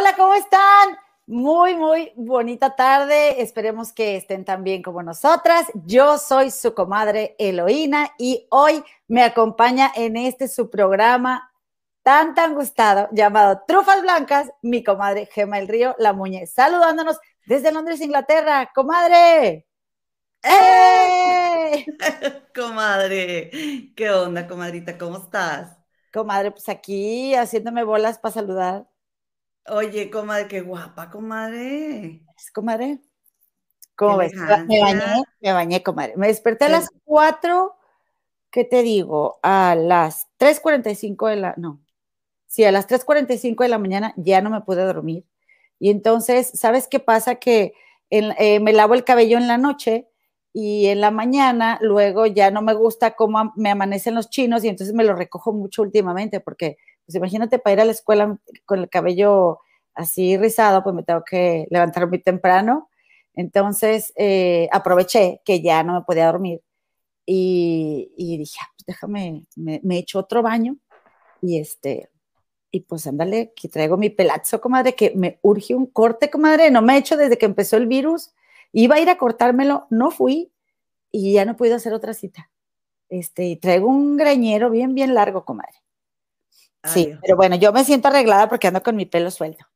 Hola, ¿cómo están? Muy, muy bonita tarde. Esperemos que estén tan bien como nosotras. Yo soy su comadre Eloína y hoy me acompaña en este su programa tan, tan gustado llamado Trufas Blancas, mi comadre Gema el Río La Muñe, saludándonos desde Londres, Inglaterra. Comadre. ¡Eh! comadre, ¿qué onda, comadrita? ¿Cómo estás? Comadre, pues aquí haciéndome bolas para saludar. Oye, comadre, qué guapa, comadre. ¿Es comadre? ¿Cómo ves? Me bañé, me bañé, comadre. Me desperté a las 4, ¿qué te digo? A las 3.45 de la, no, sí, a las 3.45 de la mañana ya no me pude dormir. Y entonces, ¿sabes qué pasa? Que eh, me lavo el cabello en la noche y en la mañana luego ya no me gusta cómo me amanecen los chinos y entonces me lo recojo mucho últimamente porque pues imagínate para ir a la escuela con el cabello así rizado, pues me tengo que levantar muy temprano. Entonces eh, aproveché que ya no me podía dormir y, dije, ah, pues déjame, me, me echo otro baño y este, y pues ándale, que traigo mi pelazo, comadre, que me urge un corte, comadre, no me he hecho desde que empezó el virus, iba a ir a cortármelo, no fui y ya no pude hacer otra cita. Este, y traigo un greñero bien, bien largo, comadre. Sí, pero bueno, yo me siento arreglada porque ando con mi pelo suelto.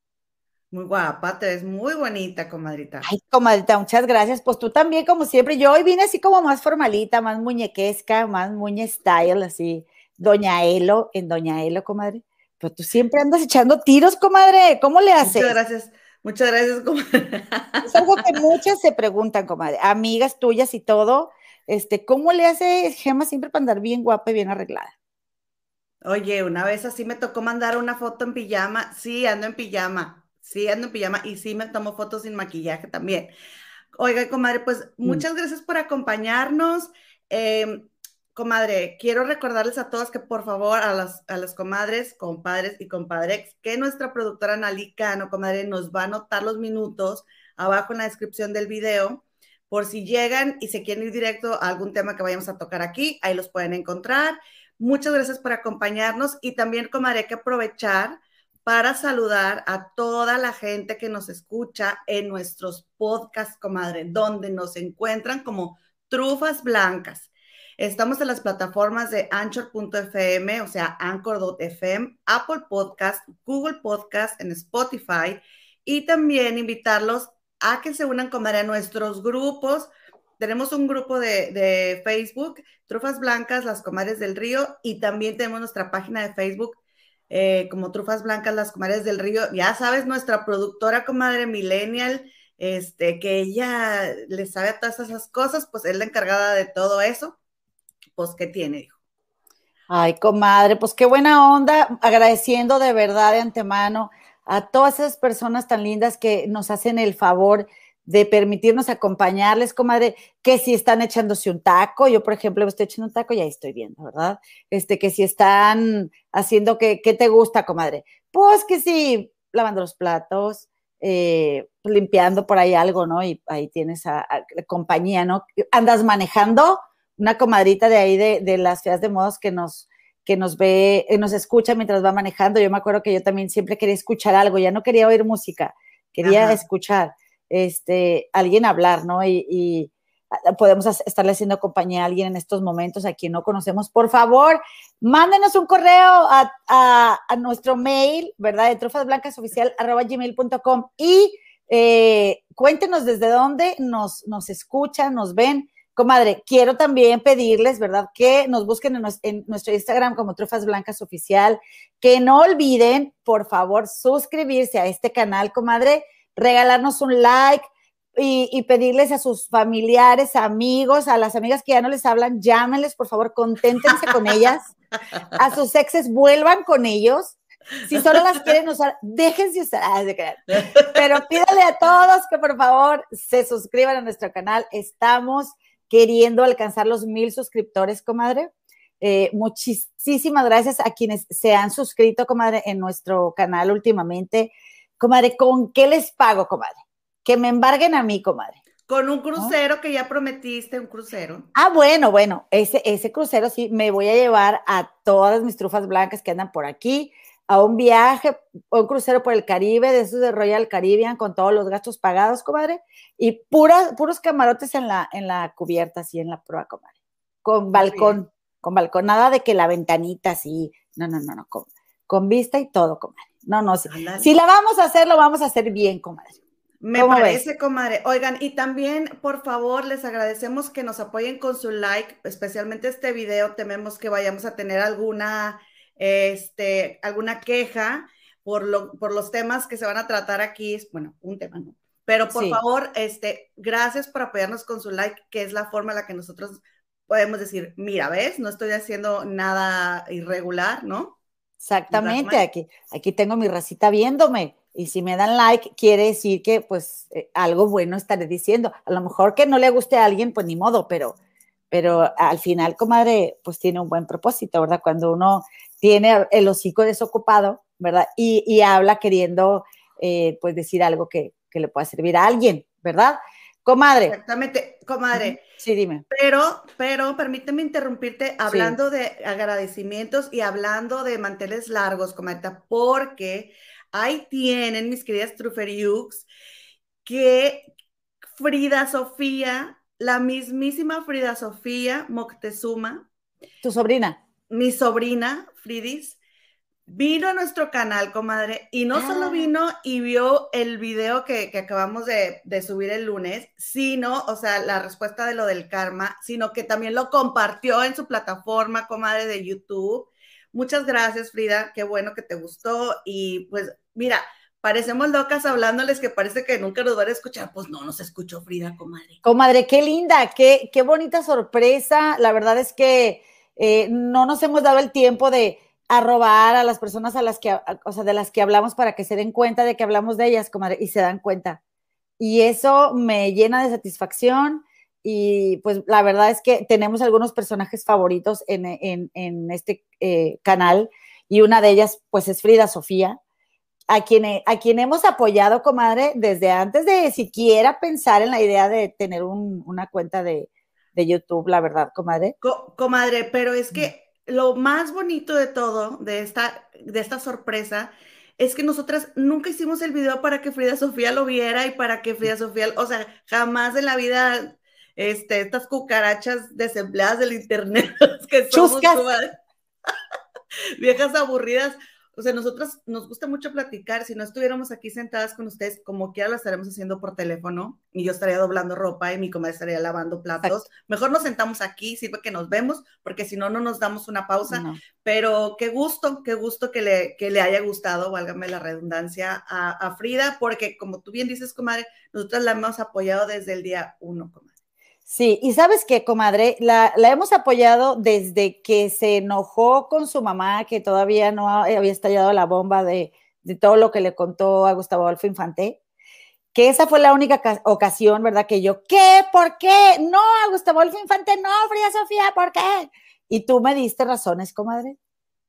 Muy guapa, te ves muy bonita, comadrita. Ay, comadrita, muchas gracias. Pues tú también, como siempre. Yo hoy vine así como más formalita, más muñequesca, más muñe style, así. Doña Elo, en Doña Elo, comadre. Pero tú siempre andas echando tiros, comadre. ¿Cómo le haces? Muchas gracias. Muchas gracias, comadre. Es algo que muchas se preguntan, comadre. Amigas tuyas y todo. Este, ¿cómo le hace Gema siempre para andar bien guapa y bien arreglada? Oye, una vez así me tocó mandar una foto en pijama. Sí, ando en pijama. Sí, ando en pijama y sí me tomo fotos sin maquillaje también. Oiga, comadre, pues mm. muchas gracias por acompañarnos. Em, comadre, quiero recordarles a todos que por favor a las, a las comadres, compadres y compadrex, que nuestra productora Nalicano, comadre, nos va a anotar los minutos abajo en la descripción del video. Por si llegan y se quieren ir directo a algún tema que vayamos a tocar aquí, ahí los pueden encontrar. Muchas gracias por acompañarnos y también, comadre, que aprovechar para saludar a toda la gente que nos escucha en nuestros podcasts, comadre, donde nos encuentran como Trufas Blancas. Estamos en las plataformas de Anchor.fm, o sea, Anchor.fm, Apple Podcast, Google Podcast, en Spotify y también invitarlos a que se unan, comadre, a nuestros grupos tenemos un grupo de, Facebook, Trufas Blancas, las Comares del Río, y también tenemos nuestra página de Facebook eh, como Trufas Blancas, las Comares del Río. Ya sabes, nuestra productora comadre Millennial, este, que ella le sabe a todas esas cosas, pues es la encargada de todo eso. Pues, ¿qué tiene? Dijo. Ay, comadre, pues qué buena onda, agradeciendo de verdad de antemano a todas esas personas tan lindas que nos hacen el favor de permitirnos acompañarles, comadre, que si están echándose un taco, yo por ejemplo me estoy echando un taco y ahí estoy viendo, ¿verdad? Este, que si están haciendo que, ¿qué te gusta, comadre? Pues que sí, lavando los platos, eh, limpiando por ahí algo, ¿no? Y ahí tienes a, compañía, ¿no? Andas manejando una comadrita de ahí de, de las feas de modos que nos, que nos ve, eh, nos escucha mientras va manejando. Yo me acuerdo que yo también siempre quería escuchar algo, ya no quería oír música, quería escuchar este, alguien hablar, ¿no? Y, podemos estarle haciendo compañía a alguien en estos momentos a quien no conocemos. Por favor, mándenos un correo a, nuestro mail, ¿verdad? De trufasblancasoficial.gmail.com y eh, cuéntenos desde dónde nos, nos escuchan, nos ven. Comadre, quiero también pedirles, ¿verdad? Que nos busquen en, en, nuestro Instagram como Trufas Blancas Oficial. Que no olviden, por favor, suscribirse a este canal, comadre regalarnos un like y, pedirles a sus familiares, amigos, a las amigas que ya no les hablan, llámenles, por favor, conténtense con ellas. A sus exes, vuelvan con ellos. Si solo las quieren usar, déjense usar. Ah, Pero pídale a todos que por favor se suscriban a nuestro canal. Estamos queriendo alcanzar los mil suscriptores, comadre. Eh, muchísimas gracias a quienes se han suscrito, comadre, en nuestro canal últimamente. Comadre, ¿con qué les pago, comadre? Que me embarguen a mí, comadre. Con un crucero que ya prometiste, un crucero. Ah, bueno, bueno, ese, ese crucero sí, me voy a llevar a todas mis trufas blancas que andan por aquí, a un viaje, o un crucero por el Caribe, de esos de Royal Caribbean, con todos los gastos pagados, comadre, y puros camarotes en la, en la cubierta, así en la prueba, comadre, con balcón, con balcón, nada de que la ventanita así, no, no, no, no, con, con vista y todo, comadre. No, no, si, si la vamos a hacer, lo vamos a hacer bien, comadre. Me parece, comadre. Oigan, y también, por favor, les agradecemos que nos apoyen con su like, especialmente este video. Tememos que vayamos a tener alguna, este, alguna queja por, lo, por los temas que se van a tratar aquí. Bueno, un tema, ¿no? Pero por favor, este, gracias por apoyarnos con su like, que es la forma en la que nosotros podemos decir, mira, ves, no estoy haciendo nada irregular, ¿no? Exactamente, aquí, aquí tengo mi racita viéndome. Y si me dan like, quiere decir que pues eh, algo bueno estaré diciendo. A lo mejor que no le guste a alguien, pues ni modo, pero, pero al final, comadre, pues tiene un buen propósito, ¿verdad? Cuando uno tiene el hocico desocupado, ¿verdad? Y, y habla queriendo, eh, pues decir algo que, que, le pueda servir a alguien, ¿verdad? Comadre. Exactamente, comadre. Sí, dime. Pero, pero permíteme interrumpirte hablando de agradecimientos y hablando de manteles largos, comadre, porque Ahí tienen, mis queridas Truferiux, que Frida Sofía, la mismísima Frida Sofía Moctezuma. Tu sobrina. Mi sobrina, Fridis, vino a nuestro canal, comadre, y no solo ah. vino y vio el video que, acabamos de, de, subir el lunes, sino, o sea, la respuesta de lo del karma, sino que también lo compartió en su plataforma, comadre, de YouTube. Muchas gracias, Frida. Qué bueno que te gustó. Y pues mira, parecemos locas hablándoles que parece que nunca nos van a escuchar. Pues no, nos escuchó Frida, comadre. Comadre, qué linda, qué, qué bonita sorpresa. La verdad es que eh, no nos hemos dado el tiempo de arrobar a las personas a las que, o sea, de las que hablamos para que se den cuenta de que hablamos de ellas, comadre, y se dan cuenta. Y eso me llena de satisfacción. Y pues la verdad es que tenemos algunos personajes favoritos en, este eh, canal y una de ellas pues es Frida Sofía, a quien, a quien hemos apoyado, comadre, desde antes de siquiera pensar en la idea de tener una cuenta de, YouTube, la verdad, comadre. comadre, pero es que lo más bonito de todo, de esta, de esta sorpresa, es que nosotras nunca hicimos el video para que Frida Sofía lo viera y para que Frida Sofía, o sea, jamás en la vida, este, estas cucarachas desempleadas del internet que somos, viejas aburridas, o sea, nosotros nos gusta mucho platicar. Si no estuviéramos aquí sentadas con ustedes, como quiera lo estaremos haciendo por teléfono y yo estaría doblando ropa y mi comadre estaría lavando platos. Mejor nos sentamos aquí, sirve que nos vemos, porque si no, no nos damos una pausa. Pero qué gusto, qué gusto que le, que le haya gustado, válgame la redundancia, a, a Frida, porque como tú bien dices, comadre, nosotros la hemos apoyado desde el día uno, comadre. Sí, y sabes qué, comadre, la, hemos apoyado desde que se enojó con su mamá, que todavía no había estallado la bomba de, todo lo que le contó a Gustavo Adolfo Infante, que esa fue la única ocasión, ¿verdad? Que yo, ¿qué? ¿Por qué? No, a Gustavo Adolfo Infante, no, Fría Sofía, ¿por qué? Y tú me diste razones, comadre,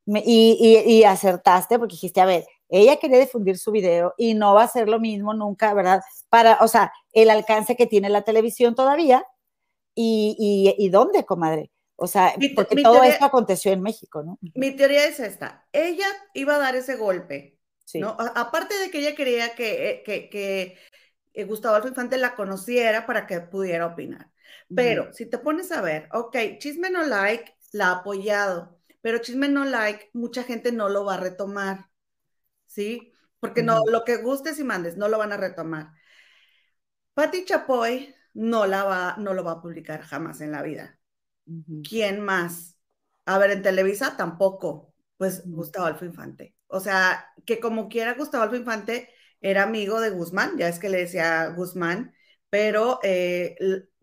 y, y acertaste porque dijiste, a ver, ella quería difundir su video y no va a ser lo mismo nunca, ¿verdad? Para, o sea, el alcance que tiene la televisión todavía, ¿Y, y, dónde, comadre? O sea, porque todo esto aconteció en México, ¿no? Mi teoría es esta. Ella iba a dar ese golpe, ¿no? aparte de que ella quería que, eh, que, que eh, Gustavo Adolfo Infante la conociera para que pudiera opinar. Pero si te pones a ver, ok, Chisme No Like la ha apoyado, pero Chisme No Like, mucha gente no lo va a retomar, ¿sí? Porque no, lo que gustes y mandes, no lo van a retomar. Patti Chapoy no, la va, no lo va a publicar jamás en la vida. ¿Quién más? A ver, en Televisa tampoco, pues Gustavo Alfo Infante. O sea, que como quiera Gustavo Alfo Infante era amigo de Guzmán, ya es que le decía Guzmán, pero eh,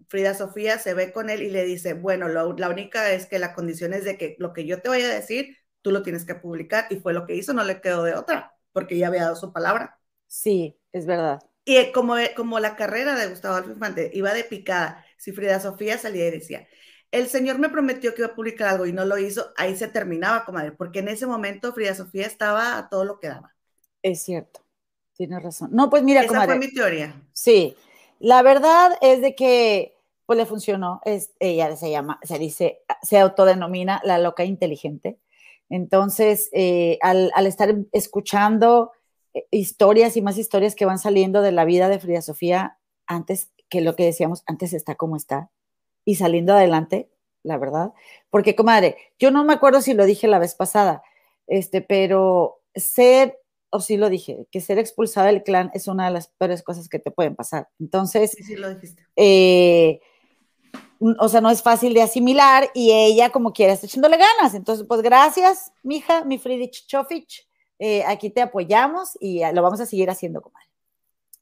Frida Sofía se ve con él y le dice, bueno, la única es que la condición es de que lo que yo te vaya a decir, tú lo tienes que publicar, y fue lo que hizo, no le quedó de otra, porque ya había dado su palabra. Sí, es verdad. Y eh, como, eh, como la carrera de Gustavo Adolfo Infante iba de picada, si Frida Sofía salía y decía, el señor me prometió que iba a publicar algo y no lo hizo, ahí se terminaba, comadre, porque en ese momento Frida Sofía estaba a todo lo que daba. Es cierto, tienes razón. No, pues mira, Esa fue mi teoría. Sí, la verdad es de que pues le funcionó, es, ella se llama, se dice, se autodenomina la loca inteligente. Entonces, eh, al, estar escuchando historias y más historias que van saliendo de la vida de Frida Sofía, antes que lo que decíamos, antes está como está, y saliendo adelante, la verdad. Porque, comadre, yo no me acuerdo si lo dije la vez pasada, este, pero ser o sí lo dije, que ser expulsada del clan es una de las peores cosas que te pueden pasar. Entonces, sí, sí lo dijiste. Eh, o sea, no es fácil de asimilar y ella como quiera está echándole ganas. Entonces, pues gracias, mija, mi Friedrich Chofich, eh, aquí te apoyamos y lo vamos a seguir haciendo, comadre.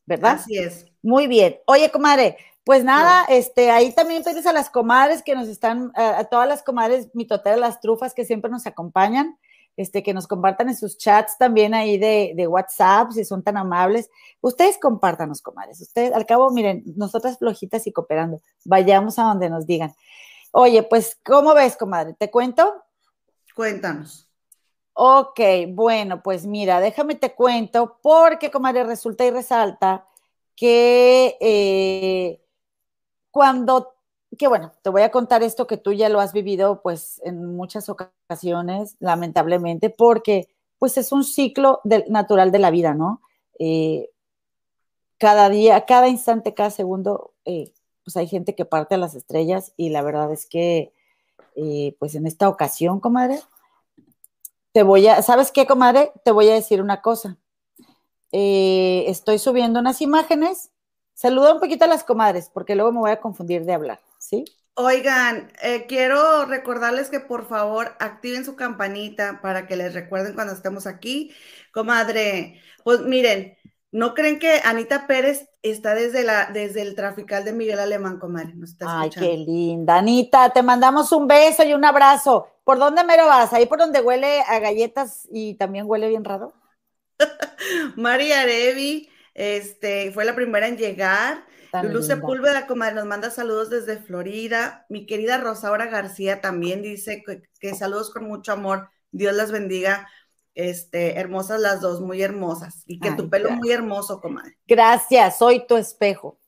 ¿Verdad? Así es. Muy bien. Oye, comadre, pues nada, este, ahí también tienes a las comadres que nos están, a, todas las comadres mitoteras, las trufas que siempre nos acompañan este, que nos compartan en sus chats también ahí de, de, WhatsApp, si son tan amables. Ustedes compártanos, comadres. Ustedes, al cabo, miren, nosotras flojitas y cooperando, vayamos a donde nos digan. Oye, pues, ¿cómo ves, comadre? ¿Te cuento? Cuéntanos. Ok, bueno, pues mira, déjame te cuento, porque, comadre, resulta y resalta que eh, cuando que bueno, te voy a contar esto que tú ya lo has vivido pues en muchas ocasiones, lamentablemente, porque pues es un ciclo natural de la vida, ¿no? Eh, cada día, cada instante, cada segundo, eh, pues hay gente que parte a las estrellas y la verdad es que eh, pues en esta ocasión, comadre, te voy a, ¿sabes qué, comadre? Te voy a decir una cosa. estoy subiendo unas imágenes. Saluda un poquito a las comadres, porque luego me voy a confundir de hablar. ¿sí? Oigan, eh, quiero recordarles que por favor activen su campanita para que les recuerden cuando estemos aquí. Comadre, pues miren, ¿no creen que Anita Pérez está desde, la, desde el trafical de Miguel Alemán, comadre? Ay, qué linda. Anita, te mandamos un beso y un abrazo. ¿Por dónde mero vas? ¿Ahí por donde huele a galletas y también huele bien raro? María Arevi, este, fue la primera en llegar. Lulu Sepúlveda, comadre, nos manda saludos desde Florida. Mi querida Rosaura García también dice que, saludos con mucho amor. Dios las bendiga. Este, hermosas las dos, muy hermosas. Y que tu pelo muy hermoso, comadre. Gracias, soy tu espejo.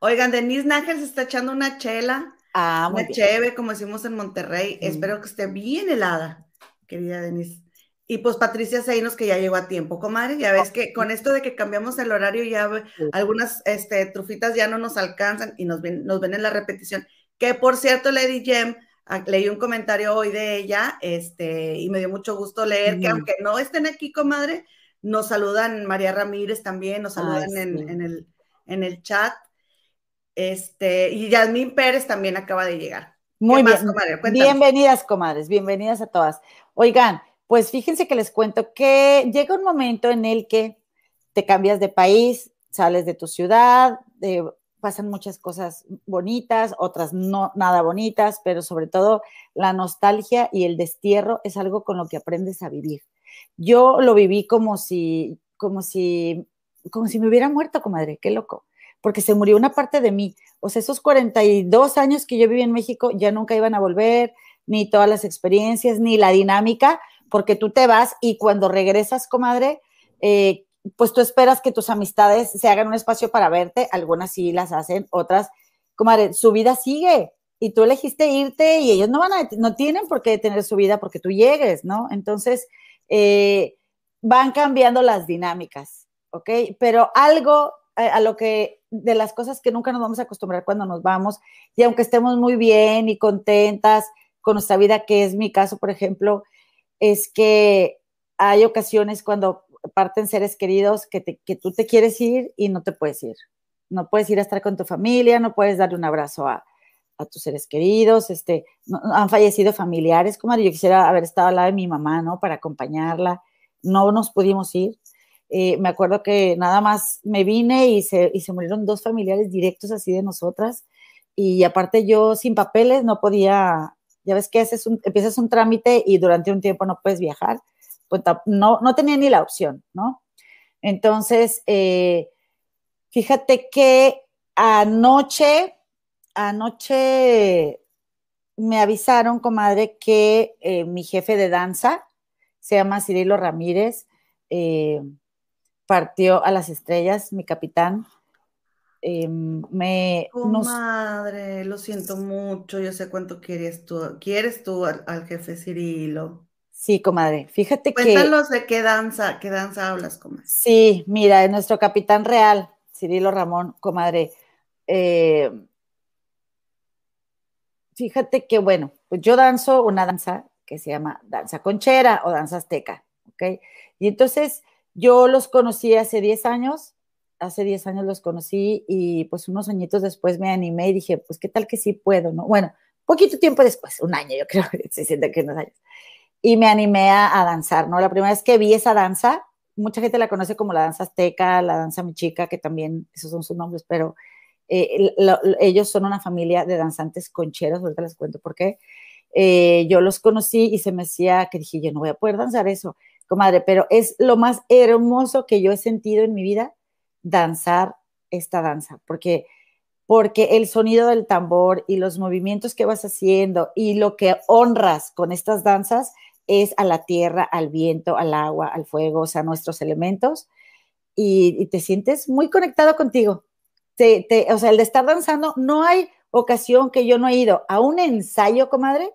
Oigan, Denise Nájel se está echando una chela. Ah, muy una como decimos en Monterrey. Espero que esté bien helada, querida Denise. Y pues Patricia Seinos, que ya llegó a tiempo, comadre. Ya ves que con esto de que cambiamos el horario, ya algunas este, trufitas ya no nos alcanzan y nos ven, nos ven en la repetición. Que por cierto, Lady Jem, leí un comentario hoy de ella, este, y me dio mucho gusto leer que aunque no estén aquí, comadre, nos saludan María Ramírez también, nos saludan en, el, en el chat. Este, y Yasmín Pérez también acaba de llegar. Muy bien. bienvenidas, comadres, bienvenidas a todas. Oigan, pues fíjense que les cuento que llega un momento en el que te cambias de país, sales de tu ciudad, pasan muchas cosas bonitas, otras no nada bonitas, pero sobre todo la nostalgia y el destierro es algo con lo que aprendes a vivir. Yo lo viví como si, como si, como si me hubiera muerto, comadre, qué loco, porque se murió una parte de mí. O sea, esos 42 años que yo viví en México ya nunca iban a volver, ni todas las experiencias, ni la dinámica, porque tú te vas y cuando regresas, comadre, eh, pues tú esperas que tus amistades se hagan un espacio para verte, algunas sí las hacen, otras, comadre, su vida sigue y tú elegiste irte y ellos no van a, no tienen por qué tener su vida porque tú llegues, ¿no? Entonces, eh, van cambiando las dinámicas, ¿ok? Pero algo a, a lo que, de las cosas que nunca nos vamos a acostumbrar cuando nos vamos, y aunque estemos muy bien y contentas con nuestra vida, que es mi caso, por ejemplo, es que hay ocasiones cuando parten seres queridos que, tú te quieres ir y no te puedes ir. No puedes ir a estar con tu familia, no puedes darle un abrazo a, tus seres queridos, este, han fallecido familiares, como yo quisiera haber estado al lado de mi mamá, ¿no? Para acompañarla, no nos pudimos ir. Eh, me acuerdo que nada más me vine y se, y se murieron dos familiares directos así de nosotras, y aparte yo sin papeles no podía ya ves que haces un, empiezas un trámite y durante un tiempo no puedes viajar, pues no, no tenía ni la opción, ¿no? Entonces, eh, fíjate que anoche, anoche me avisaron, comadre, que eh, mi jefe de danza, se llama Cirilo Ramírez, eh, partió a las estrellas, mi capitán, eh, me... Madre, lo siento mucho, yo sé cuánto quieres tú, quieres tú al, jefe Cirilo. Sí, comadre. Fíjate que. Cuéntanos de qué danza, qué danza hablas, comadre. Sí, mira, nuestro capitán real, Cirilo Ramón, comadre. Eh, fíjate que, bueno, pues yo danzo una danza que se llama danza conchera o danza azteca, ¿ok? Y entonces yo los conocí hace 10 años, hace 10 años los conocí y pues unos añitos después me animé y dije, pues qué tal que sí puedo, ¿no? Bueno, poquito tiempo después, un año yo creo, se siente que unos años y me animé a, danzar, ¿no? La primera vez que vi esa danza, mucha gente la conoce como la danza azteca, la danza mexica, que también esos son sus nombres, pero eh, ellos son una familia de danzantes concheros, ahorita les cuento por qué. Eh, yo los conocí y se me decía que dije, yo no voy a poder danzar eso, comadre, pero es lo más hermoso que yo he sentido en mi vida, danzar esta danza, porque porque el sonido del tambor y los movimientos que vas haciendo y lo que honras con estas danzas es a la tierra, al viento, al agua, al fuego, o sea, nuestros elementos, y, te sientes muy conectado contigo. o sea, el de estar danzando, no hay ocasión que yo no he ido a un ensayo, comadre,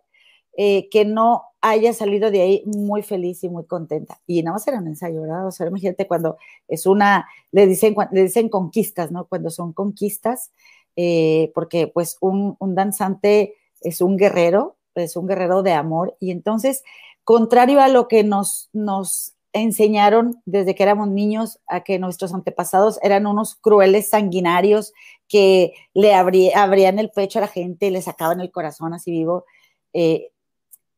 eh, que no haya salido de ahí muy feliz y muy contenta. Y nada más era un ensayo, ¿verdad? O sea, imagínate cuando es una, le dicen, le dicen conquistas, ¿no? Cuando son conquistas, eh, porque pues un, danzante es un guerrero, es un guerrero de amor, y entonces contrario a lo que nos, enseñaron desde que éramos niños a que nuestros antepasados eran unos crueles sanguinarios que le abrían el pecho a la gente, le sacaban el corazón así vivo. Eh,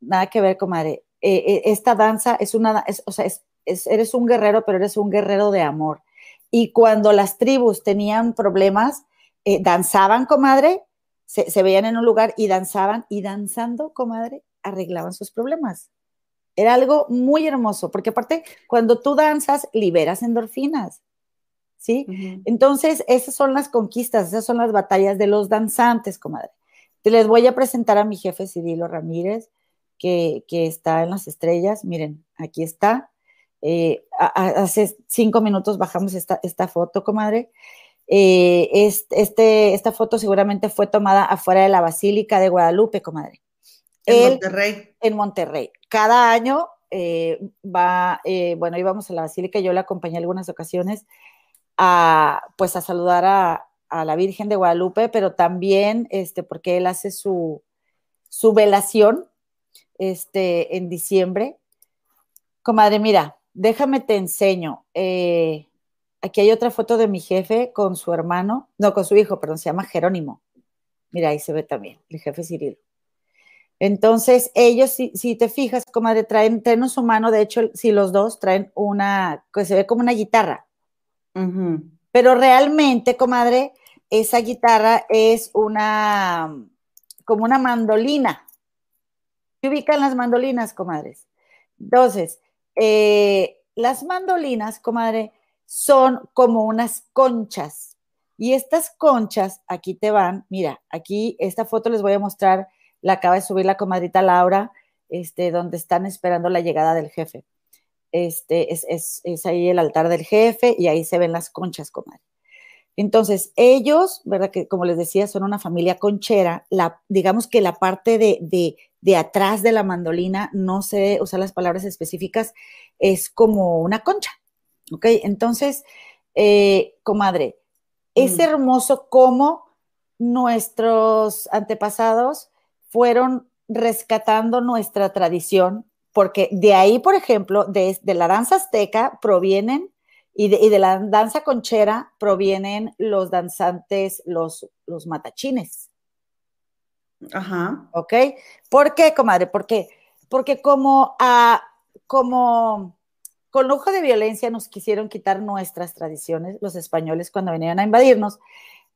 nada que ver, comadre. Eh, eh, esta danza es una, o sea, eres un guerrero, pero eres un guerrero de amor. Y cuando las tribus tenían problemas, danzaban, comadre, se veían en un lugar y danzaban, y danzando, comadre, arreglaban sus problemas. Era algo muy hermoso, porque aparte, cuando tú danzas, liberas endorfinas, ¿sí? Entonces, esas son las conquistas, esas son las batallas de los danzantes, comadre. Te les voy a presentar a mi jefe Cirilo Ramírez, que, está en las estrellas. Miren, aquí está. Eh, hace cinco minutos bajamos esta, esta foto, comadre. Eh, este, esta foto seguramente fue tomada afuera de la Basílica de Guadalupe, comadre. En Monterrey. En Monterrey. Cada año eh, va, eh, bueno, íbamos a la basílica, yo le acompañé algunas ocasiones a, pues, a saludar a, la Virgen de Guadalupe, pero también, este, porque él hace su, su velación, este, en diciembre. Comadre, mira, déjame te enseño. Eh, aquí hay otra foto de mi jefe con su hermano, no, con su hijo, perdón, se llama Jerónimo. Mira, ahí se ve también, el jefe Cirilo. Entonces, ellos, si, te fijas, comadre, traen, traen su mano, de hecho, si los dos traen una, que se ve como una guitarra. Pero realmente, comadre, esa guitarra es una, como una mandolina. ¿Qué ubican las mandolinas, comadres? Entonces, eh, las mandolinas, comadre, son como unas conchas. Y estas conchas, aquí te van, mira, aquí esta foto les voy a mostrar la acaba de subir la comadrita Laura, este, donde están esperando la llegada del jefe. Este, es, es, ahí el altar del jefe y ahí se ven las conchas, comadre. Entonces, ellos, ¿verdad? Que como les decía, son una familia conchera. La, digamos que la parte de, de, atrás de la mandolina, no sé usar las palabras específicas, es como una concha. ¿Ok? Entonces, eh, comadre, es mm. hermoso cómo nuestros antepasados fueron rescatando nuestra tradición, porque de ahí, por ejemplo, de, la danza azteca provienen y de, la danza conchera provienen los danzantes, los, los matachines. Ajá. ¿Ok? ¿Por qué, comadre? ¿Por qué? Porque como, a, como con lujo de violencia nos quisieron quitar nuestras tradiciones, los españoles, cuando venían a invadirnos,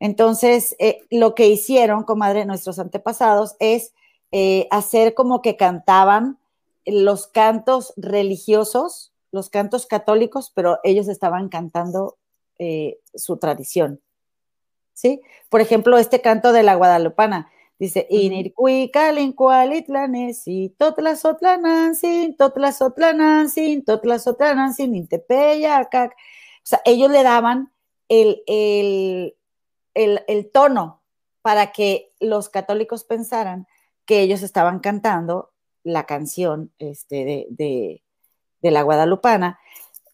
entonces, eh, lo que hicieron, comadre, nuestros antepasados, es eh, hacer como que cantaban los cantos religiosos, los cantos católicos, pero ellos estaban cantando eh, su tradición. ¿Sí? Por ejemplo, este canto de la Guadalupana. Dice, Inircui, Calincualitlanesi, Totlasotlanansin, Totlasotlanansin, Totlasotlanansin, Intepeyacac. O sea, ellos le daban el, el, el, tono para que los católicos pensaran que ellos estaban cantando la canción este, de, de la guadalupana.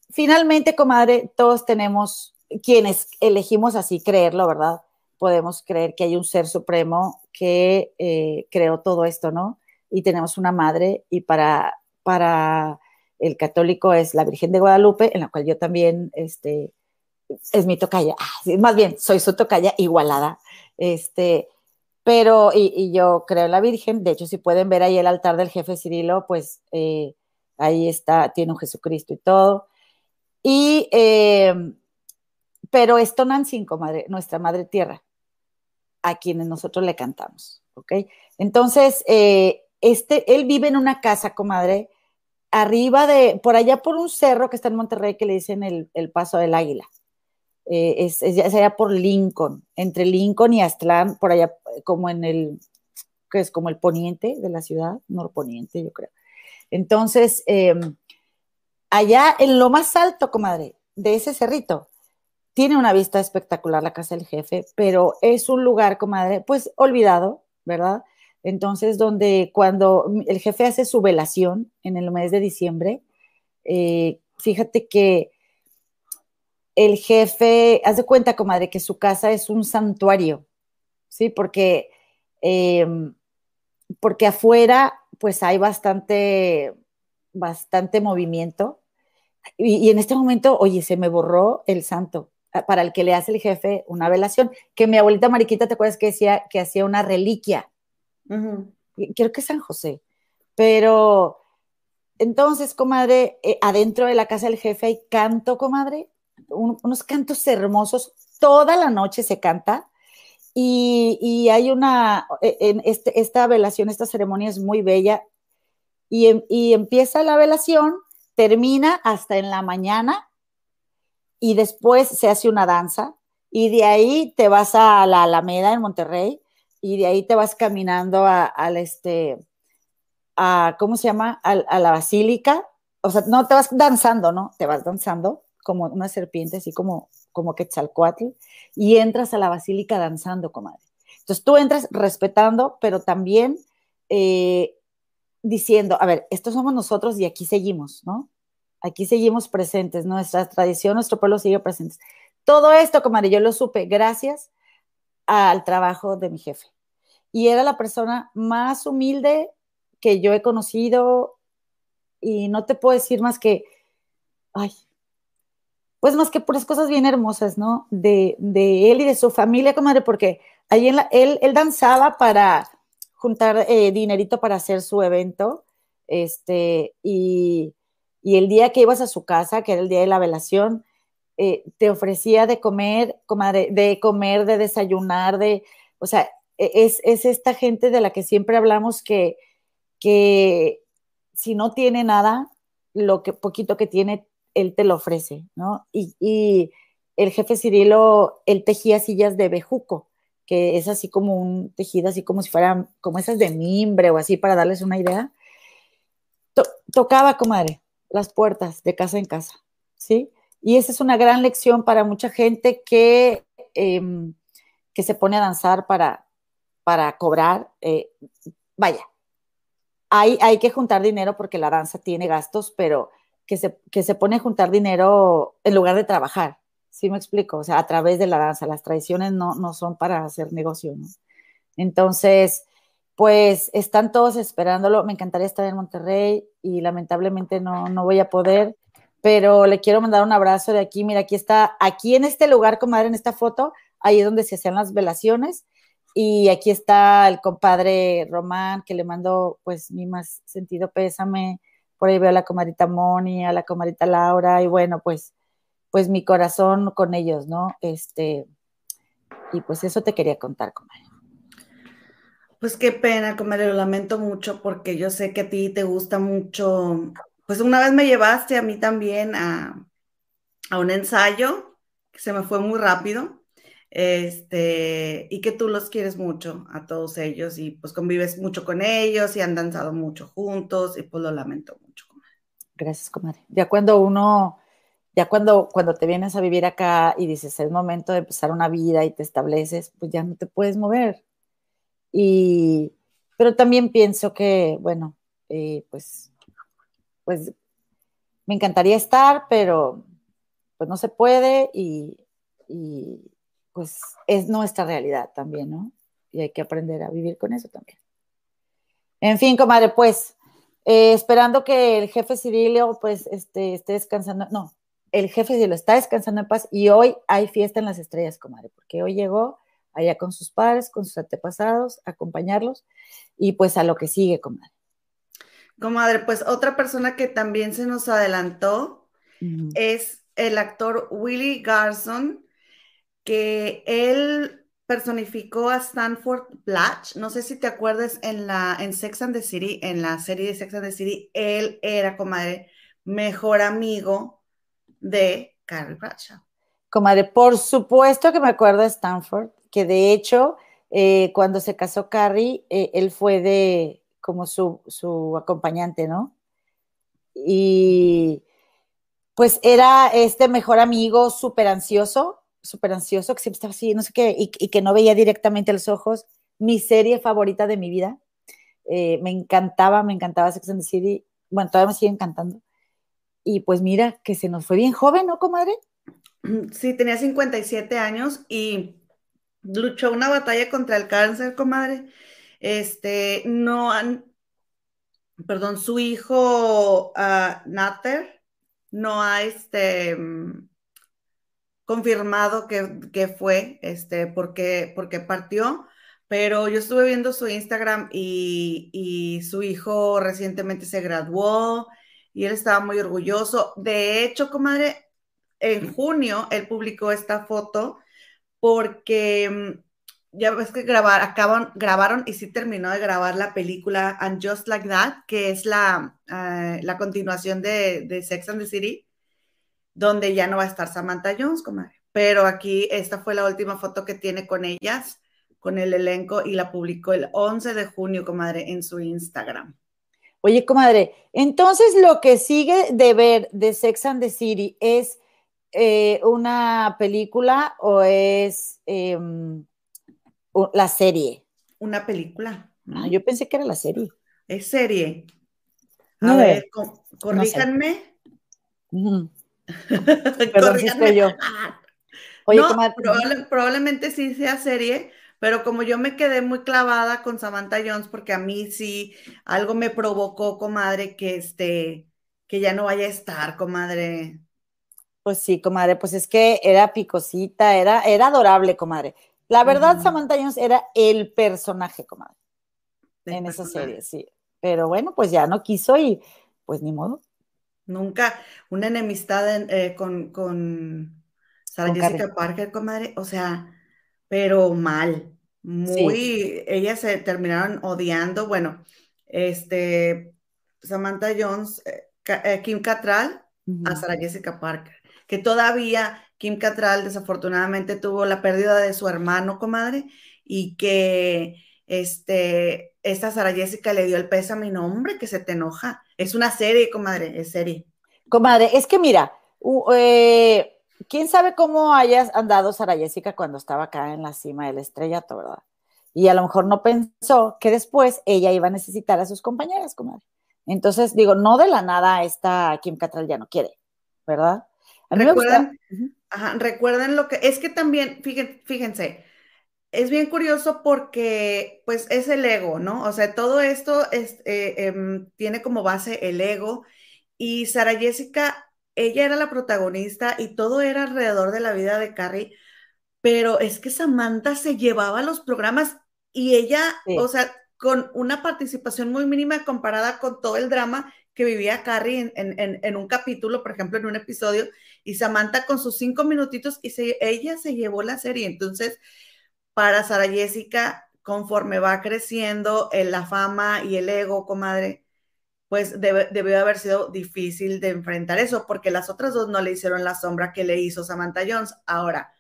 Finalmente, comadre, todos tenemos, quienes elegimos así creerlo, ¿verdad? Podemos creer que hay un ser supremo que eh, creó todo esto, ¿no? Y tenemos una madre y para, para el católico es la Virgen de Guadalupe, en la cual yo también, este, es mi tocaya, ah, más bien, soy su tocaya igualada, este, pero, y, yo creo en la Virgen, de hecho, si pueden ver ahí el altar del jefe Cirilo, pues eh, ahí está, tiene un Jesucristo y todo. Y, eh, pero es Tonantzin, madre, nuestra madre tierra, a quienes nosotros le cantamos, ¿ok? Entonces, eh, este, él vive en una casa, comadre, arriba de, por allá por un cerro que está en Monterrey que le dicen el, Paso del Águila. Eh, es, allá por Lincoln, entre Lincoln y Aztlán, por allá como en el, que es como el poniente de la ciudad, norponiente, yo creo. Entonces, em, allá en lo más alto, comadre, de ese cerrito, tiene una vista espectacular la casa del jefe, pero es un lugar, comadre, pues olvidado, ¿verdad? Entonces, donde cuando el jefe hace su velación en el mes de diciembre, eh, fíjate que el jefe, haz de cuenta, comadre, que su casa es un santuario, ¿sí? Porque, em, porque afuera, pues hay bastante, bastante movimiento. Y, en este momento, oye, se me borró el santo ah, para el que le hace el jefe una velación, que mi abuelita Mariquita, ¿te acuerdas que decía que hacía una reliquia? Creo que es San José. Pero entonces, comadre, eh, adentro de la casa del jefe hay canto, comadre, unos cantos hermosos. Toda la noche se canta. Y, hay una, e, en este, esta velación, esta ceremonia es muy bella. Y, em, y empieza la velación, termina hasta en la mañana y después se hace una danza y de ahí te vas a la Alameda en Monterrey y de ahí te vas caminando a, al este, a, ¿cómo se llama? A, la basílica. O sea, no te vas danzando, ¿no? Te vas danzando como una serpiente, así como, como Quetzalcoatl, y entras a la basílica danzando, comadre. Entonces tú entras respetando, pero también eh, diciendo, a ver, estos somos nosotros y aquí seguimos, ¿no? Aquí seguimos presentes, nuestra tradición, nuestro pueblo sigue presente. Todo esto, comadre, yo lo supe gracias al trabajo de mi jefe. Y era la persona más humilde que yo he conocido y no te puedo decir más que, ay, pues más que puras cosas bien hermosas, ¿no? De, él y de su familia, comadre, porque ahí en la, él, él danzaba para juntar eh, dinerito para hacer su evento, este, y, y el día que ibas a su casa, que era el día de la velación, eh, te ofrecía de comer, comadre, de comer, de desayunar, de, o sea, e, es, es, esta gente de la que siempre hablamos que, que si no tiene nada, lo que poquito que tiene, él te lo ofrece, ¿no? Y, el jefe Cirilo, él tejía sillas de bejuco, que es así como un tejido, así como si fueran, como esas de mimbre o así, para darles una idea. tocaba, comadre, las puertas de casa en casa, ¿sí? Y esa es una gran lección para mucha gente que, em, que se pone a danzar para, para cobrar. Eh, vaya, hay, hay que juntar dinero porque la danza tiene gastos, pero que se, que se pone a juntar dinero en lugar de trabajar. ¿Sí me explico? O sea, a través de la danza. Las tradiciones no, no son para hacer negocio. Entonces, pues están todos esperándolo. Me encantaría estar en Monterrey y lamentablemente no, no voy a poder pero le quiero mandar un abrazo de aquí. Mira, aquí está, aquí en este lugar, comadre, en esta foto, ahí es donde se hacían las velaciones. Y aquí está el compadre Román, que le mando pues mi más sentido pésame. Por ahí veo a la comadita Moni, a la comadita Laura, y bueno, pues, pues mi corazón con ellos, ¿no? Este, y pues eso te quería contar, comadre. Pues qué pena, comadre, lo lamento mucho porque yo sé que a ti te gusta mucho pues una vez me llevaste a mí también a, un ensayo que se me fue muy rápido, este, y que tú los quieres mucho a todos ellos y pues convives mucho con ellos y han danzado mucho juntos y pues lo lamento mucho. Gracias, comadre. Ya cuando uno, ya cuando, cuando te vienes a vivir acá y dices, es momento de empezar una vida y te estableces, pues ya no te puedes mover. Y, pero también pienso que, bueno, eh, pues, pues me encantaría estar, pero pues no se puede y, pues es nuestra realidad también, ¿no? Y hay que aprender a vivir con eso también. En fin, comadre, pues eh, esperando que el jefe Cirilio pues este, esté descansando, no, el jefe Cirilio está descansando en paz y hoy hay fiesta en las estrellas, comadre, porque hoy llegó allá con sus padres, con sus antepasados, acompañarlos y pues a lo que sigue, comadre. Comadre, pues otra persona que también se nos adelantó es el actor Willie Garson, que él personificó a Stanford Blatch. No sé si te acuerdas en la en Sex and the City, en la serie de Sex and the City, él era, comadre, mejor amigo de Carrie Bradshaw. Comadre, por supuesto que me acuerdo de Stanford, que de hecho, eh, cuando se casó Carrie, eh, él fue de como su, acompañante, ¿no? Y pues era este mejor amigo súper ansioso, súper ansioso, que siempre estaba así, no sé qué, y, que no veía directamente los ojos. Mi serie favorita de mi vida. Eh, me encantaba, me encantaba Sex and the City. Bueno, todavía me sigue encantando. Y pues mira, que se nos fue bien joven, ¿no, comadre? Sí, tenía 57 años y luchó una batalla contra el cáncer, comadre. Este, no han, perdón, su hijo uh, Natter no ha este, confirmado que, fue, este, porque, porque partió, pero yo estuve viendo su Instagram y, y su hijo recientemente se graduó y él estaba muy orgulloso. De hecho, comadre, en junio él publicó esta foto porque mm, ya ves que grabar, acaban, grabaron y sí terminó de grabar la película And Just Like That, que es la, eh, la continuación de, Sex and the City, donde ya no va a estar Samantha Jones, comadre. Pero aquí esta fue la última foto que tiene con ellas, con el elenco, y la publicó el 11 de junio, comadre, en su Instagram. Oye, comadre, entonces lo que sigue de ver de Sex and the City es eh, una película o es... Em, la serie. Una película. Ah, yo pensé que era la serie. Es serie. A ver, corríjanme. Perdón, si yo. Oye, no, probablemente sí sea serie, pero como yo me quedé muy clavada con Samantha Jones, porque a mí sí algo me provocó, comadre, que este, que ya no vaya a estar, comadre. Pues sí, comadre, pues es que era picosita, era, era adorable, comadre. La verdad, Samantha Jones era el personaje, comadre, en esa serie, sí. Pero bueno, pues ya no quiso y pues ni modo. Nunca una enemistad eh, con, con Sarah Jessica Parker, comadre, o sea, pero mal, muy, ellas se terminaron odiando, bueno, este, Samantha Jones, eh, eh, Kim Cattrall, a Sarah Jessica Parker, que todavía Kim Catral desafortunadamente tuvo la pérdida de su hermano, comadre, y que este, esta Sara Jessica le dio el peso a mi nombre, que se te enoja. Es una serie, comadre, es serie. Comadre, es que mira, eh, quién sabe cómo hayas andado Sara Jessica cuando estaba acá en la cima del estrellato, ¿verdad? Y a lo mejor no pensó que después ella iba a necesitar a sus compañeras, comadre. Entonces, digo, no de la nada esta Kim Catral ya no quiere, ¿verdad? ¿Recuerdan, recuerden lo que, es que también, fíjense, es bien curioso porque pues es el ego, ¿no? O sea, todo esto es, eh, em, tiene como base el ego y Sara Jessica, ella era la protagonista y todo era alrededor de la vida de Carrie, pero es que Samantha se llevaba los programas y ella, o sea, con una participación muy mínima comparada con todo el drama que vivía Carrie en, un capítulo, por ejemplo, en un episodio, y Samantha con sus cinco minutitos y ella se llevó la serie. Entonces, para Sara Jessica, conforme va creciendo en la fama y el ego, comadre, pues debió haber sido difícil de enfrentar eso, porque las otras dos no le hicieron la sombra que le hizo Samantha Jones. Ahora,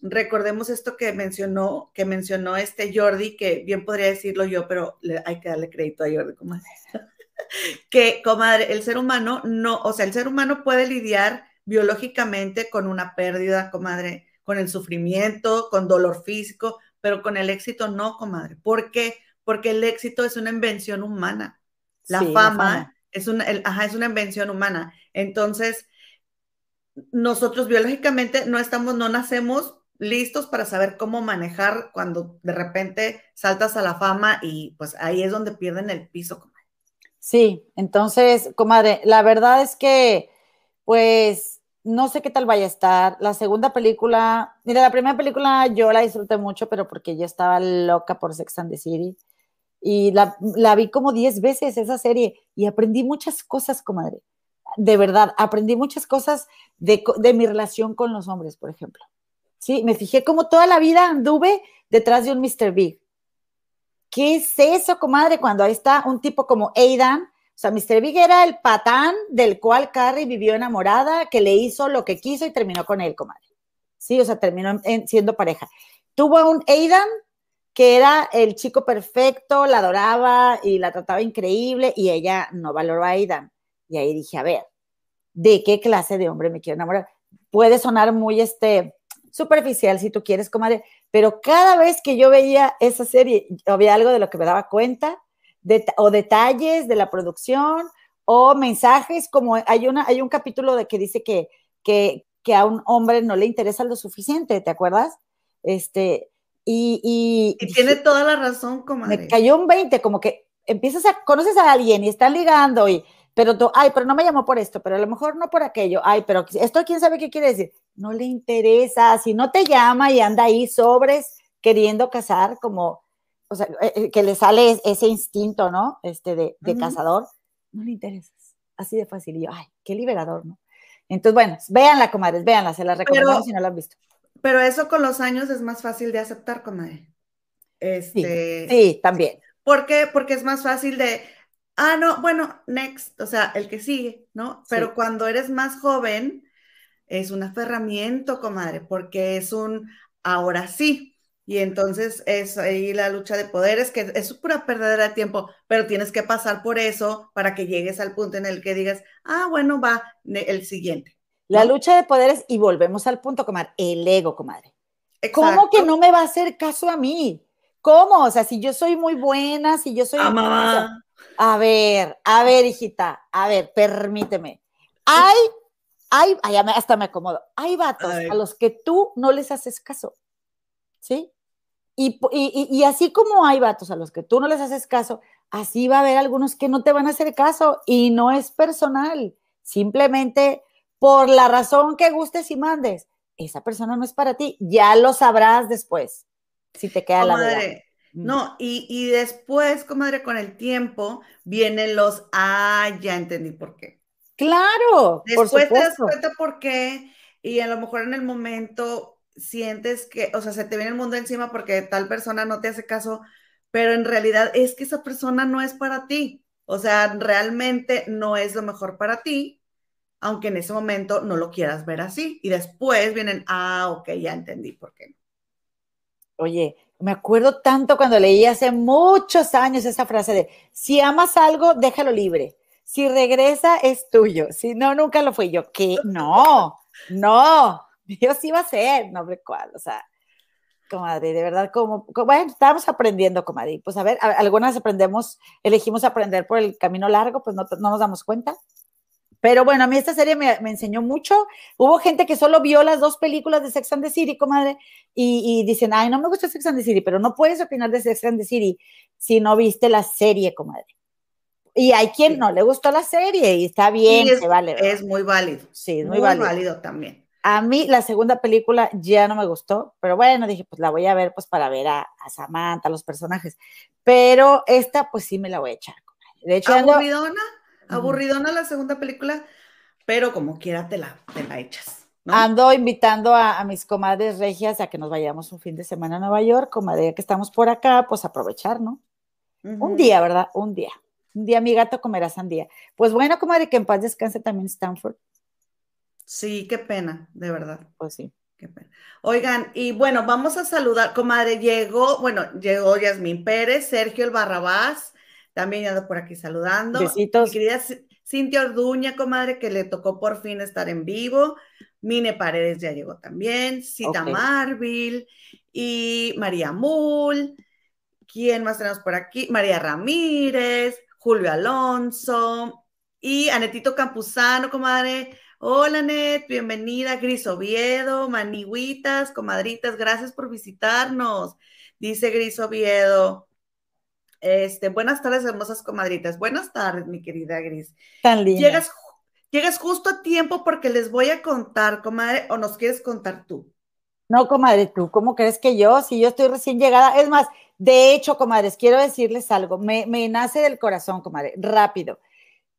recordemos esto que mencionó, que mencionó este Jordi, que bien podría decirlo yo, pero hay que darle crédito a Jordi, comadre que, comadre, el ser humano no, o sea, el ser humano puede lidiar biológicamente con una pérdida, comadre, con el sufrimiento, con dolor físico, pero con el éxito no, comadre. ¿Por qué? Porque el éxito es una invención humana. La, fama, Es, una, es una invención humana. Entonces, nosotros biológicamente no estamos, no nacemos listos para saber cómo manejar cuando de repente saltas a la fama y pues ahí es donde pierden el piso, comadre. Sí, entonces, comadre, la verdad es que, pues, no sé qué tal vaya a estar. La segunda película, mira, la primera película yo la disfruté mucho, pero porque yo estaba loca por Sex and the City. Y la, la vi como 10 veces esa serie y aprendí muchas cosas, comadre. De verdad, aprendí muchas cosas de, de mi relación con los hombres, por ejemplo. Sí, me fijé como toda la vida anduve detrás de un Mr. Big. ¿Qué es eso, comadre? Cuando ahí está un tipo como Aidan, o sea, Mr. Big era el patán del cual Carrie vivió enamorada, que le hizo lo que quiso y terminó con él, comadre. Sí, o sea, terminó siendo pareja. Tuvo a un Aidan que era el chico perfecto, la adoraba y la trataba increíble y ella no valoró a Aidan. Y ahí dije, a ver, ¿de qué clase de hombre me quiero enamorar? Puede sonar muy este, superficial, si tú quieres, comadre, pero cada vez que yo veía esa serie, había algo de lo que me daba cuenta, o detalles de la producción, o mensajes, como hay, una, hay un capítulo de que dice que, que, a un hombre no le interesa lo suficiente, ¿te acuerdas? Este, y, y, tiene toda la razón, comadre. Me cayó un 20, como que empiezas a, conoces a alguien y están ligando y, pero tú, ay, pero no me llamó por esto, pero a lo mejor no por aquello, ay, pero esto quién sabe qué quiere decir. No le interesa, si no te llama y anda ahí sobres queriendo casar, como, o sea, eh, eh, que le sale ese instinto, ¿no? Este de, cazador, no le interesa. Así de fácil. Y yo, ay, qué liberador, ¿no? Entonces, bueno, véanla, comadres, véanla, se la recomendamos si no la han visto. Pero eso con los años es más fácil de aceptar, comadre. Este, sí, también. ¿Por qué? Porque es más fácil de, ah, no, bueno, next, o sea, el que sigue, ¿no? Pero cuando eres más joven, es un aferramiento, comadre, porque es un ahora sí. Y entonces es ahí la lucha de poderes, que es pura pérdida de tiempo, pero tienes que pasar por eso para que llegues al punto en el que digas, ah, bueno, va el siguiente. La lucha de poderes, y volvemos al punto, comadre, el ego, comadre. ¿Cómo que no me va a hacer caso a mí? ¿Cómo? O sea, si yo soy muy buena, si yo soy... Ah, a ver, a ver, hijita, a ver, permíteme. Hay, hay, hasta me acomodo. Hay vatos a, los que tú no les haces caso, ¿sí? Y, y, así como hay vatos a los que tú no les haces caso, así va a haber algunos que no te van a hacer caso y no es personal, simplemente por la razón que gustes y mandes. Esa persona no es para ti, ya lo sabrás después, si te queda la verdad. No, y, después, comadre, con el tiempo vienen los, ah, ya entendí por qué. Claro. Después te das cuenta por qué, y a lo mejor en el momento sientes que, o sea, se te viene el mundo encima porque tal persona no te hace caso, pero en realidad es que esa persona no es para ti. O sea, realmente no es lo mejor para ti, aunque en ese momento no lo quieras ver así. Y después vienen, ah, ok, ya entendí por qué. Oye, me acuerdo tanto cuando leí hace muchos años esa frase de, si amas algo, déjalo libre. Si regresa, es tuyo. Si no, nunca lo fue. Yo, ¿qué? No, no. Dios iba a ser. No, hombre, ¿cuál? O sea, comadre, de verdad, como, bueno, estábamos aprendiendo, comadre. Pues a ver, algunas aprendemos, elegimos aprender por el camino largo, pues no, no nos damos cuenta. Pero bueno, a mí esta serie me, enseñó mucho. Hubo gente que solo vio las dos películas de Sex and the City, comadre, y, dicen, ay, no me gusta Sex and the City, pero no puedes opinar de Sex and the City si no viste la serie, comadre. Y hay quien no le gustó la serie y está bien, es, se vale. Es muy válido. Sí, es muy, válido. también. A mí la segunda película ya no me gustó, pero bueno, dije, pues la voy a ver pues para ver a, Samantha, a los personajes. Pero esta pues sí me la voy a echar. De hecho, ¿Aburridona? Aburridona la segunda película, pero como quiera te la, te la echas. Ando invitando a, mis comadres regias a que nos vayamos un fin de semana a Nueva York, comadre, que estamos por acá, pues aprovechar, ¿no? Un día, ¿verdad? Un día. Un día mi gato comerá sandía. Pues bueno, comadre, que en paz descanse también Stanford. Sí, qué pena, de verdad. Pues sí. Qué pena. Oigan, y bueno, vamos a saludar, comadre, llegó, bueno, llegó Yasmín Pérez, Sergio el Barrabás, también ando por aquí saludando. Besitos. Mi querida Cintia Orduña, comadre, que le tocó por fin estar en vivo. Mine Paredes ya llegó también. Cita Marville y María Mul. ¿Quién más tenemos por aquí? María Ramírez. Julio Alonso y Anetito Campuzano, comadre. Hola, Net, bienvenida. Gris Oviedo, maniguitas, comadritas, gracias por visitarnos. Dice Gris Oviedo. Este, buenas tardes, hermosas comadritas. Buenas tardes, mi querida Gris. Tan linda. Llegas, llegas justo a tiempo porque les voy a contar, comadre, o nos quieres contar tú. No, comadre, tú, ¿cómo crees que yo? Si yo estoy recién llegada. Es más, de hecho, comadres, quiero decirles algo. Me, me nace del corazón, comadre, rápido.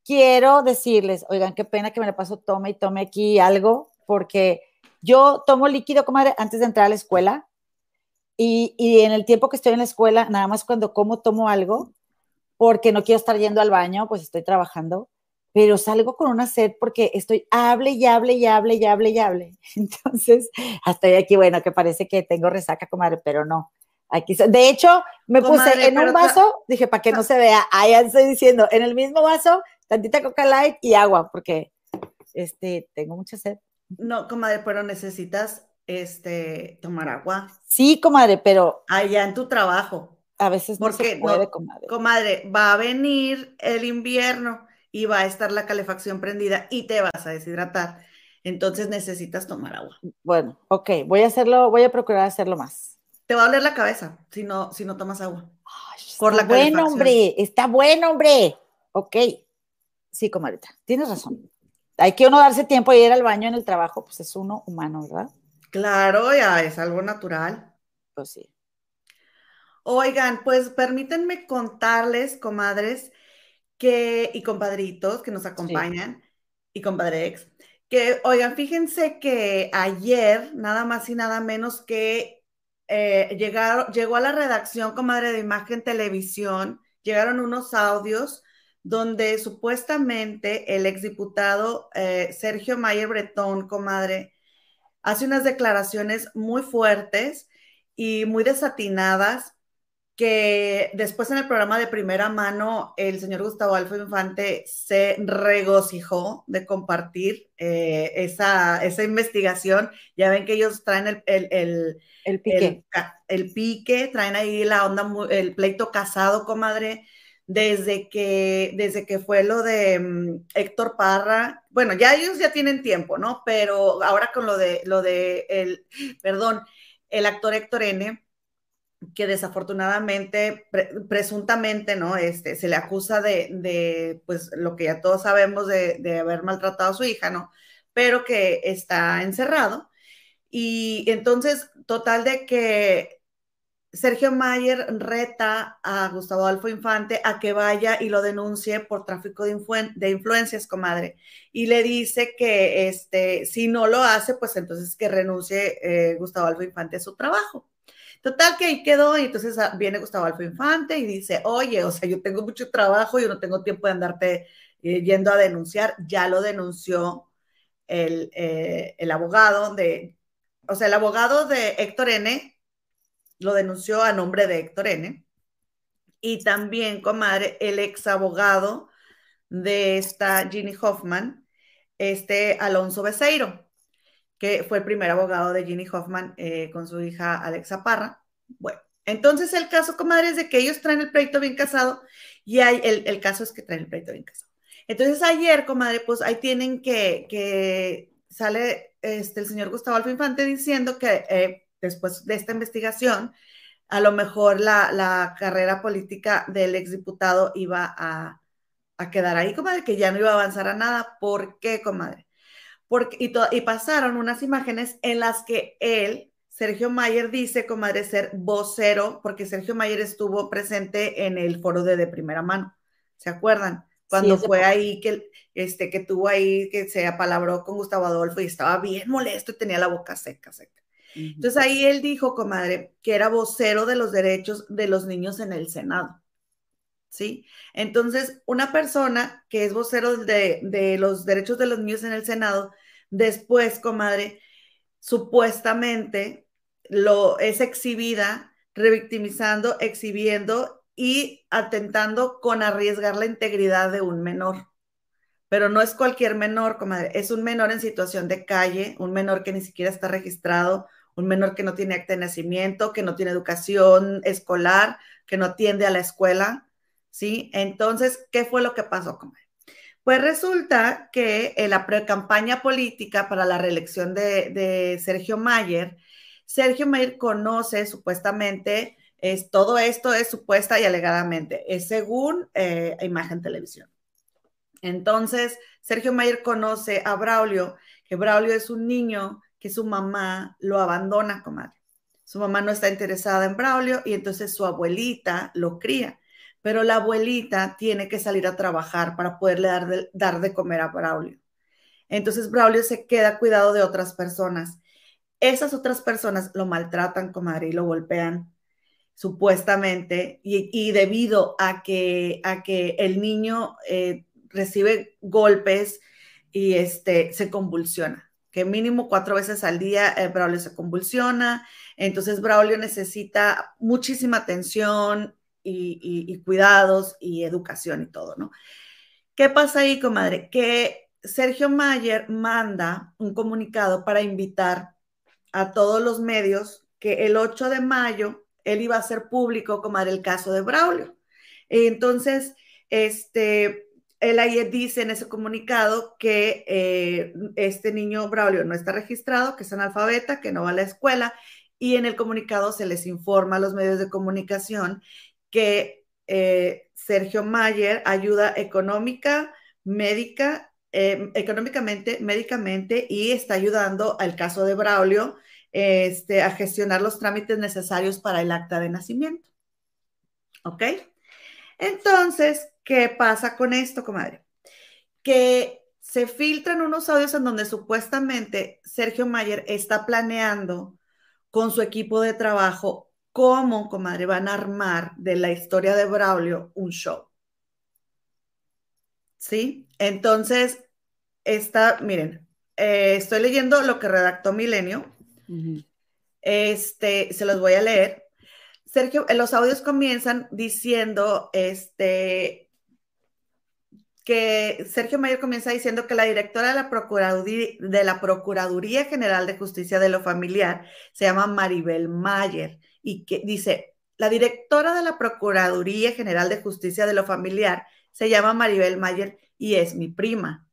Quiero decirles, oigan, qué pena que me la paso tome y tome aquí algo, porque yo tomo líquido, comadre, antes de entrar a la escuela. Y, y en el tiempo que estoy en la escuela, nada más cuando como, tomo algo, porque no quiero estar yendo al baño, pues estoy trabajando pero salgo con una sed porque estoy hable y hable y hable y hable y hable. Entonces, hasta aquí, bueno, que parece que tengo resaca, comadre, pero no. Aquí, de hecho, me puse en un vaso, dije, para que no se vea, ahí estoy diciendo, en el mismo vaso, tantita Coca Light y agua, porque este, tengo mucha sed. No, comadre, pero necesitas este, tomar agua. Sí, comadre, pero... Allá en tu trabajo. A veces no se puede, comadre. Comadre, va a venir el invierno y va a estar la calefacción prendida y te vas a deshidratar. Entonces necesitas tomar agua. Bueno, ok, voy a hacerlo, voy a procurar hacerlo más. Te va a doler la cabeza si no, si no tomas agua. por la bueno, hombre, está bueno, hombre. Ok. Sí, comadita, tienes razón. Hay que uno darse tiempo de ir al baño en el trabajo, pues es uno humano, ¿verdad? Claro, ya es algo natural. Pues sí. Oigan, pues permítanme contarles, comadres, que, y compadritos que nos acompañan, y compadrex, que, oigan, fíjense que ayer, nada más y nada menos que eh, llegaron, llegó a la redacción, comadre de Imagen Televisión, llegaron unos audios donde supuestamente el exdiputado eh, Sergio Mayer Bretón, comadre, hace unas declaraciones muy fuertes y muy desatinadas que después en el programa de primera mano el señor Gustavo Alfa Infante se regocijó de compartir eh, esa, esa, investigación. Ya ven que ellos traen el, el, el, pique. El, pique, traen ahí la onda, el pleito casado, comadre, desde que, desde que fue lo de mm, Héctor Parra. Bueno, ya ellos ya tienen tiempo, ¿no? Pero ahora con lo de, lo de el, perdón, el actor Héctor N que desafortunadamente, presuntamente, ¿no? Este, se le acusa de, pues, lo que ya todos sabemos de, de, haber maltratado a su hija, ¿no? Pero que está encerrado. Y entonces, total de que Sergio Mayer reta a Gustavo Adolfo Infante a que vaya y lo denuncie por tráfico de, influencias, comadre. Y le dice que este, si no lo hace, pues entonces que renuncie eh, Gustavo Adolfo Infante a su trabajo. Total que ahí quedó y entonces ah, viene Gustavo Alfa Infante y dice, oye, o sea, yo tengo mucho trabajo, yo no tengo tiempo de andarte eh, yendo a denunciar. Ya lo denunció el, eh, el abogado de, o sea, el abogado de Héctor N. lo denunció a nombre de Héctor N. Y también, comadre, el ex abogado de esta Ginny Hoffman, este Alonso Beceiro que fue el primer abogado de Ginny Hoffman eh, con su hija Alexa Parra. Bueno, entonces el caso, comadre, es de que ellos traen el proyecto bien casado y hay, el, caso es que traen el proyecto bien casado. Entonces ayer, comadre, pues ahí tienen que, que sale este, el señor Gustavo Alfa Infante diciendo que eh, después de esta investigación, a lo mejor la, la carrera política del exdiputado iba a, a quedar ahí, comadre, que ya no iba a avanzar a nada. ¿Por qué, comadre? Porque, y, pasaron unas imágenes en las que él, Sergio Mayer, dice, comadre, ser vocero, porque Sergio Mayer estuvo presente en el foro de, de primera mano. ¿Se acuerdan? Cuando fue ahí que, este, que tuvo ahí, que se apalabró con Gustavo Adolfo y estaba bien molesto y tenía la boca seca, seca. Entonces ahí él dijo, comadre, que era vocero de los derechos de los niños en el Senado. ¿sí? Entonces, una persona que es vocero de, los derechos de los niños en el Senado, después, comadre, supuestamente lo es exhibida, revictimizando, exhibiendo y atentando con arriesgar la integridad de un menor. Pero no es cualquier menor, comadre, es un menor en situación de calle, un menor que ni siquiera está registrado, un menor que no tiene acta de nacimiento, que no tiene educación escolar, que no atiende a la escuela, ¿sí? Entonces, ¿qué fue lo que pasó, comadre? Pues resulta que en la pre-campaña política para la reelección de, Sergio Mayer, Sergio Mayer conoce supuestamente, es, todo esto es supuesta y alegadamente, es según eh, Imagen Televisión. Entonces, Sergio Mayer conoce a Braulio, que Braulio es un niño que su mamá lo abandona, comadre. Su mamá no está interesada en Braulio y entonces su abuelita lo cría pero la abuelita tiene que salir a trabajar para poderle dar de, comer a Braulio. Entonces Braulio se queda cuidado de otras personas. Esas otras personas lo maltratan, comadre, y lo golpean supuestamente, y, debido a que, a que el niño eh, recibe golpes y este, se convulsiona, mínimo cuatro veces al día eh, Braulio se convulsiona, entonces Braulio necesita muchísima atención, y, cuidados y educación y todo, ¿no? ¿Qué pasa ahí, comadre? Que Sergio Mayer manda un comunicado para invitar a todos los medios que el 8 de mayo él iba a hacer público, comadre, el caso de Braulio. Entonces, este, él ahí dice en ese comunicado que eh, este niño Braulio no está registrado, que es analfabeta, que no va a la escuela, y en el comunicado se les informa a los medios de comunicación que eh, Sergio Mayer ayuda económica, médica, eh, económicamente, médicamente y está ayudando al caso de Braulio este, a gestionar los trámites necesarios para el acta de nacimiento. ¿Ok? Entonces, ¿qué pasa con esto, comadre? Que se filtran unos audios en donde supuestamente Sergio Mayer está planeando con su equipo de trabajo cómo, comadre, van a armar de la historia de Braulio un show. ¿Sí? Entonces, está, miren, eh, estoy leyendo lo que redactó Milenio. Este, se los voy a leer. Sergio, los audios comienzan diciendo, este, que Sergio Mayer comienza diciendo que la directora de la, Procuraduría, General de Justicia de lo Familiar se llama Maribel Mayer y que dice, la directora de la Procuraduría General de Justicia de lo Familiar se llama Maribel Mayer y es mi prima.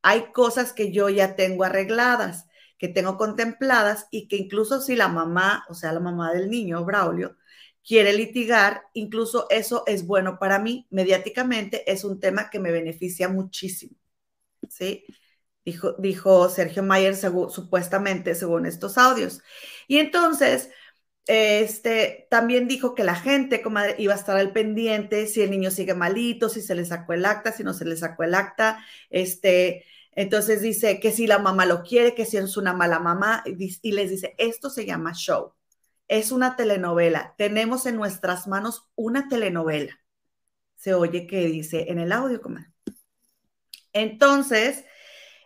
Hay cosas que yo ya tengo arregladas, que tengo contempladas y que incluso si la mamá, o sea, la mamá del niño, Braulio, quiere litigar, incluso eso es bueno para mí. Mediáticamente es un tema que me beneficia muchísimo. ¿Sí? Dijo, dijo Sergio Mayer supuestamente según estos audios. Y entonces, este, también dijo que la gente comadre, iba a estar al pendiente si el niño sigue malito, si se le sacó el acta, si no se le sacó el acta. Este, entonces dice que si la mamá lo quiere, que si es una mala mamá, y les dice, esto se llama show es una telenovela. Tenemos en nuestras manos una telenovela. Se oye que dice en el audio, comadre. Entonces,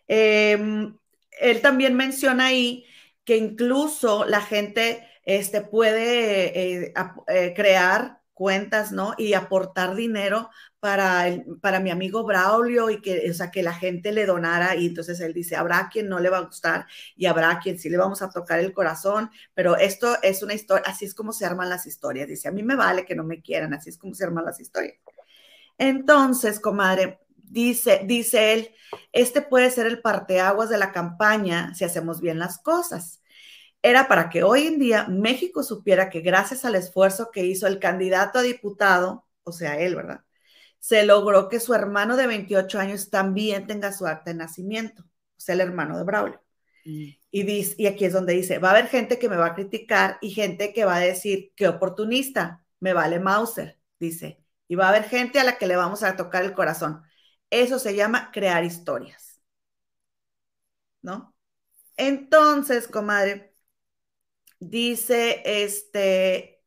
em, él también menciona ahí que incluso la gente este, puede eh, eh, crear cuentas, ¿no? Y aportar dinero para, para mi amigo Braulio y que, o sea, que la gente le donara y entonces él dice, habrá quien no le va a gustar y habrá quien sí le vamos a tocar el corazón, pero esto es una historia, así es como se arman las historias, dice, a mí me vale que no me quieran, así es como se arman las historias. Entonces, comadre, dice, dice él, este puede ser el parteaguas de la campaña si hacemos bien las cosas era para que hoy en día México supiera que gracias al esfuerzo que hizo el candidato a diputado, o sea, él, ¿verdad? Se logró que su hermano de 28 años también tenga su acta de nacimiento, o sea, el hermano de Braulio. Mm. Y, dice, y aquí es donde dice, va a haber gente que me va a criticar y gente que va a decir, qué oportunista, me vale Mauser, dice. Y va a haber gente a la que le vamos a tocar el corazón. Eso se llama crear historias. ¿No? Entonces, comadre, Dice, este,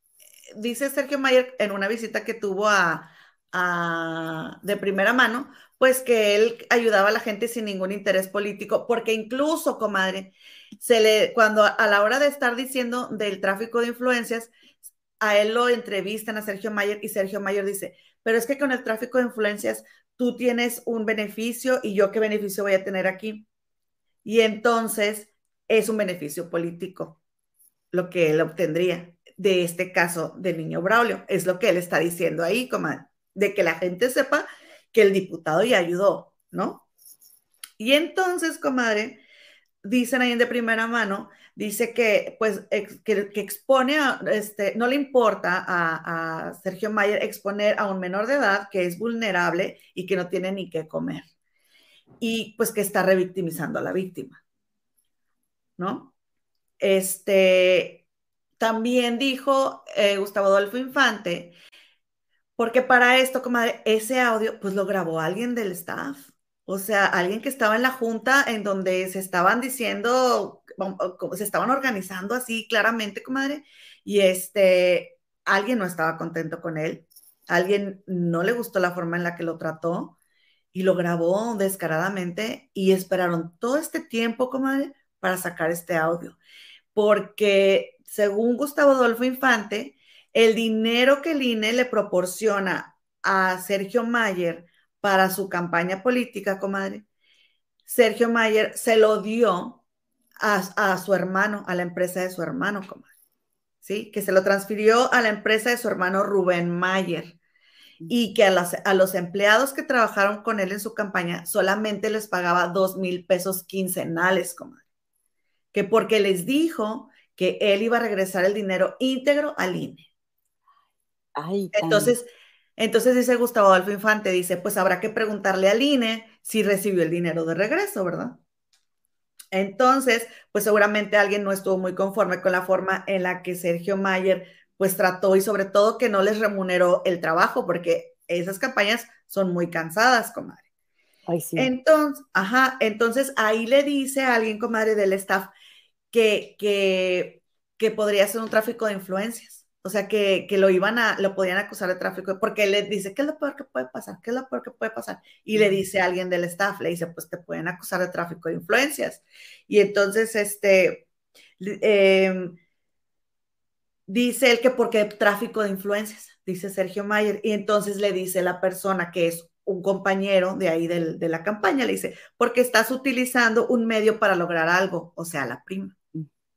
dice Sergio Mayer en una visita que tuvo a, de primera mano, pues que él ayudaba a la gente sin ningún interés político, porque incluso, comadre, se le, cuando a la hora de estar diciendo del tráfico de influencias, a él lo entrevistan a Sergio Mayer y Sergio Mayer dice, pero es que con el tráfico de influencias tú tienes un beneficio y yo qué beneficio voy a tener aquí. Y entonces es un beneficio político lo que él obtendría de este caso del niño Braulio. Es lo que él está diciendo ahí, comadre. de que la gente sepa que el diputado ya ayudó, ¿no? Y entonces, comadre, dicen ahí de primera mano, dice que pues que, expone a, este, no le importa a, a, Sergio Mayer exponer a un menor de edad que es vulnerable y que no tiene ni qué comer. Y pues que está revictimizando a la víctima. ¿No? Este, también dijo eh, Gustavo Adolfo Infante, porque para esto, comadre, ese audio pues lo grabó alguien del staff. O sea, alguien que estaba en la junta en donde se estaban diciendo, se estaban organizando así claramente, comadre, y este, alguien no estaba contento con él, alguien no le gustó la forma en la que lo trató y lo grabó descaradamente y esperaron todo este tiempo, comadre, para sacar este audio. Porque según Gustavo Adolfo Infante, el dinero que el INE le proporciona a Sergio Mayer para su campaña política, comadre, Sergio Mayer se lo dio a, su hermano, a la empresa de su hermano, comadre. ¿Sí? Que se lo transfirió a la empresa de su hermano Rubén Mayer y que a, a los empleados que trabajaron con él en su campaña solamente les pagaba dos mil pesos quincenales, comadre. Que porque les dijo que él iba a regresar el dinero íntegro al INE. Ay, Entonces, entonces dice Gustavo Adolfo Infante, dice, pues habrá que preguntarle al INE si recibió el dinero de regreso, ¿verdad? Entonces, pues seguramente alguien no estuvo muy conforme con la forma en la que Sergio Mayer pues trató y sobre todo que no les remuneró el trabajo, porque esas campañas son muy cansadas, comadre. Ay, sí. Entonces, ajá, entonces ahí le dice a alguien, comadre, del staff que, que, que podría ser un tráfico de influencias. O sea, que, lo iban a, lo podían acusar de tráfico, porque le dice, ¿qué es lo peor que puede pasar? ¿Qué es lo peor que puede pasar? Y le dice a alguien del staff, le dice, pues te pueden acusar de tráfico de influencias. Y entonces, este, em, dice él que porque tráfico de influencias, dice Sergio Mayer. Y entonces le dice la persona que es un compañero de ahí de la campaña, le dice, porque estás utilizando un medio para lograr algo, o sea, la prima.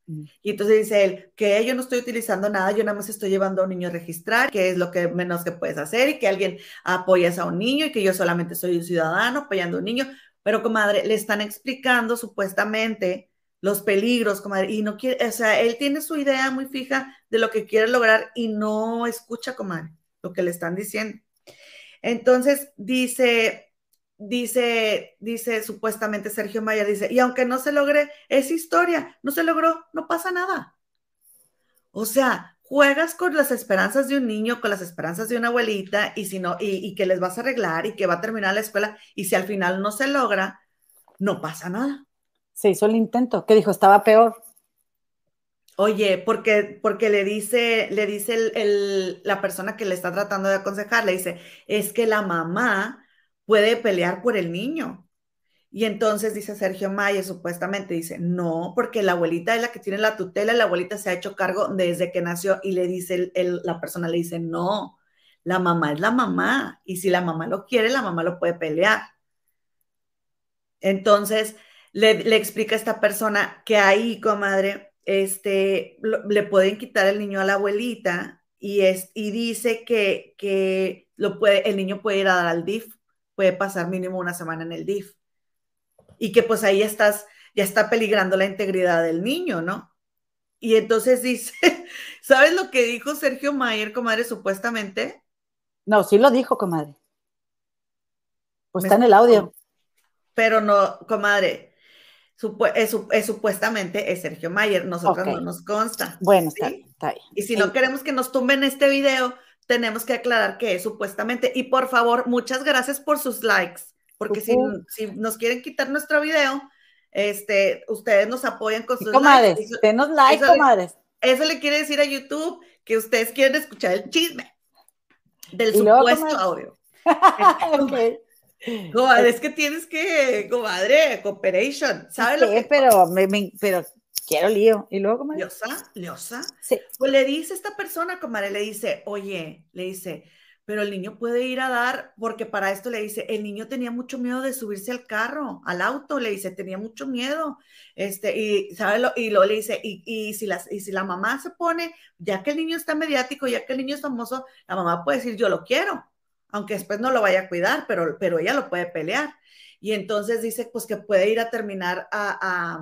Mm. Y entonces dice él que yo no estoy utilizando nada, yo nada más estoy llevando a un niño a registrar, que es lo que menos que puedes hacer y que alguien apoyas a un niño y que yo solamente soy un ciudadano apoyando a un niño. Pero, comadre, le están explicando supuestamente los peligros, comadre, y no quiere, o sea, él tiene su idea muy fija de lo que quiere lograr y no escucha, comadre, lo que le están diciendo. Entonces dice, dice, dice supuestamente Sergio Maya, dice, y aunque no se logre, es historia, no se logró, no pasa nada. O sea, juegas con las esperanzas de un niño, con las esperanzas de una abuelita, y si no, y, que les vas a arreglar y que va a terminar la escuela, y si al final no se logra, no pasa nada. Se hizo el intento, que dijo, estaba peor. Oye, porque, porque le dice, le dice la persona que le está tratando de aconsejar, le dice, es que la mamá puede pelear por el niño. Y entonces dice Sergio Mayer, supuestamente dice, no, porque la abuelita es la que tiene la tutela, la abuelita se ha hecho cargo desde que nació y le dice, la persona le dice, no, la mamá es la mamá y si la mamá lo quiere, la mamá lo puede pelear. Entonces le, explica a esta persona que ahí, comadre, este, le pueden quitar el niño a la abuelita y, es, y dice que, que lo puede, el niño puede ir a dar al DIF puede pasar mínimo una semana en el DIF. Y que pues ahí estás, ya está peligrando la integridad del niño, ¿no? Y entonces dice, ¿sabes lo que dijo Sergio Mayer, comadre, supuestamente? No, sí lo dijo, comadre. Pues está en el audio. Pero no, comadre, es, supuestamente es Sergio Mayer, nosotros no nos consta. Bueno, está, está, bien. Y si no queremos que nos tumben este video, tenemos que aclarar que es supuestamente. Y por favor, muchas gracias por sus likes, porque si, si, nos quieren quitar nuestro video, este, ustedes nos apoyan con sus comadres, likes. Denos like, eso comadres. Le, eso le quiere decir a YouTube que ustedes quieren escuchar el chisme del supuesto audio. okay. Comadre, es que tienes que, comadre, cooperation, ¿sabes lo que? Pero, me, pero quiero lío. Y luego, comadre. Liosa, Liosa. Sí. Pues le dice esta persona, comadre, le dice, oye, le dice, pero el niño puede ir a dar, porque para esto le dice, el niño tenía mucho miedo de subirse al carro, al auto, le dice, tenía mucho miedo, este, y, ¿sabe lo? Y luego le dice, y, y, si las, y si la mamá se pone, ya que el niño está mediático, ya que el niño es famoso, la mamá puede decir, yo lo quiero. aunque después no lo vaya a cuidar, pero, pero ella lo puede pelear. Y entonces dice, pues que puede ir a terminar a,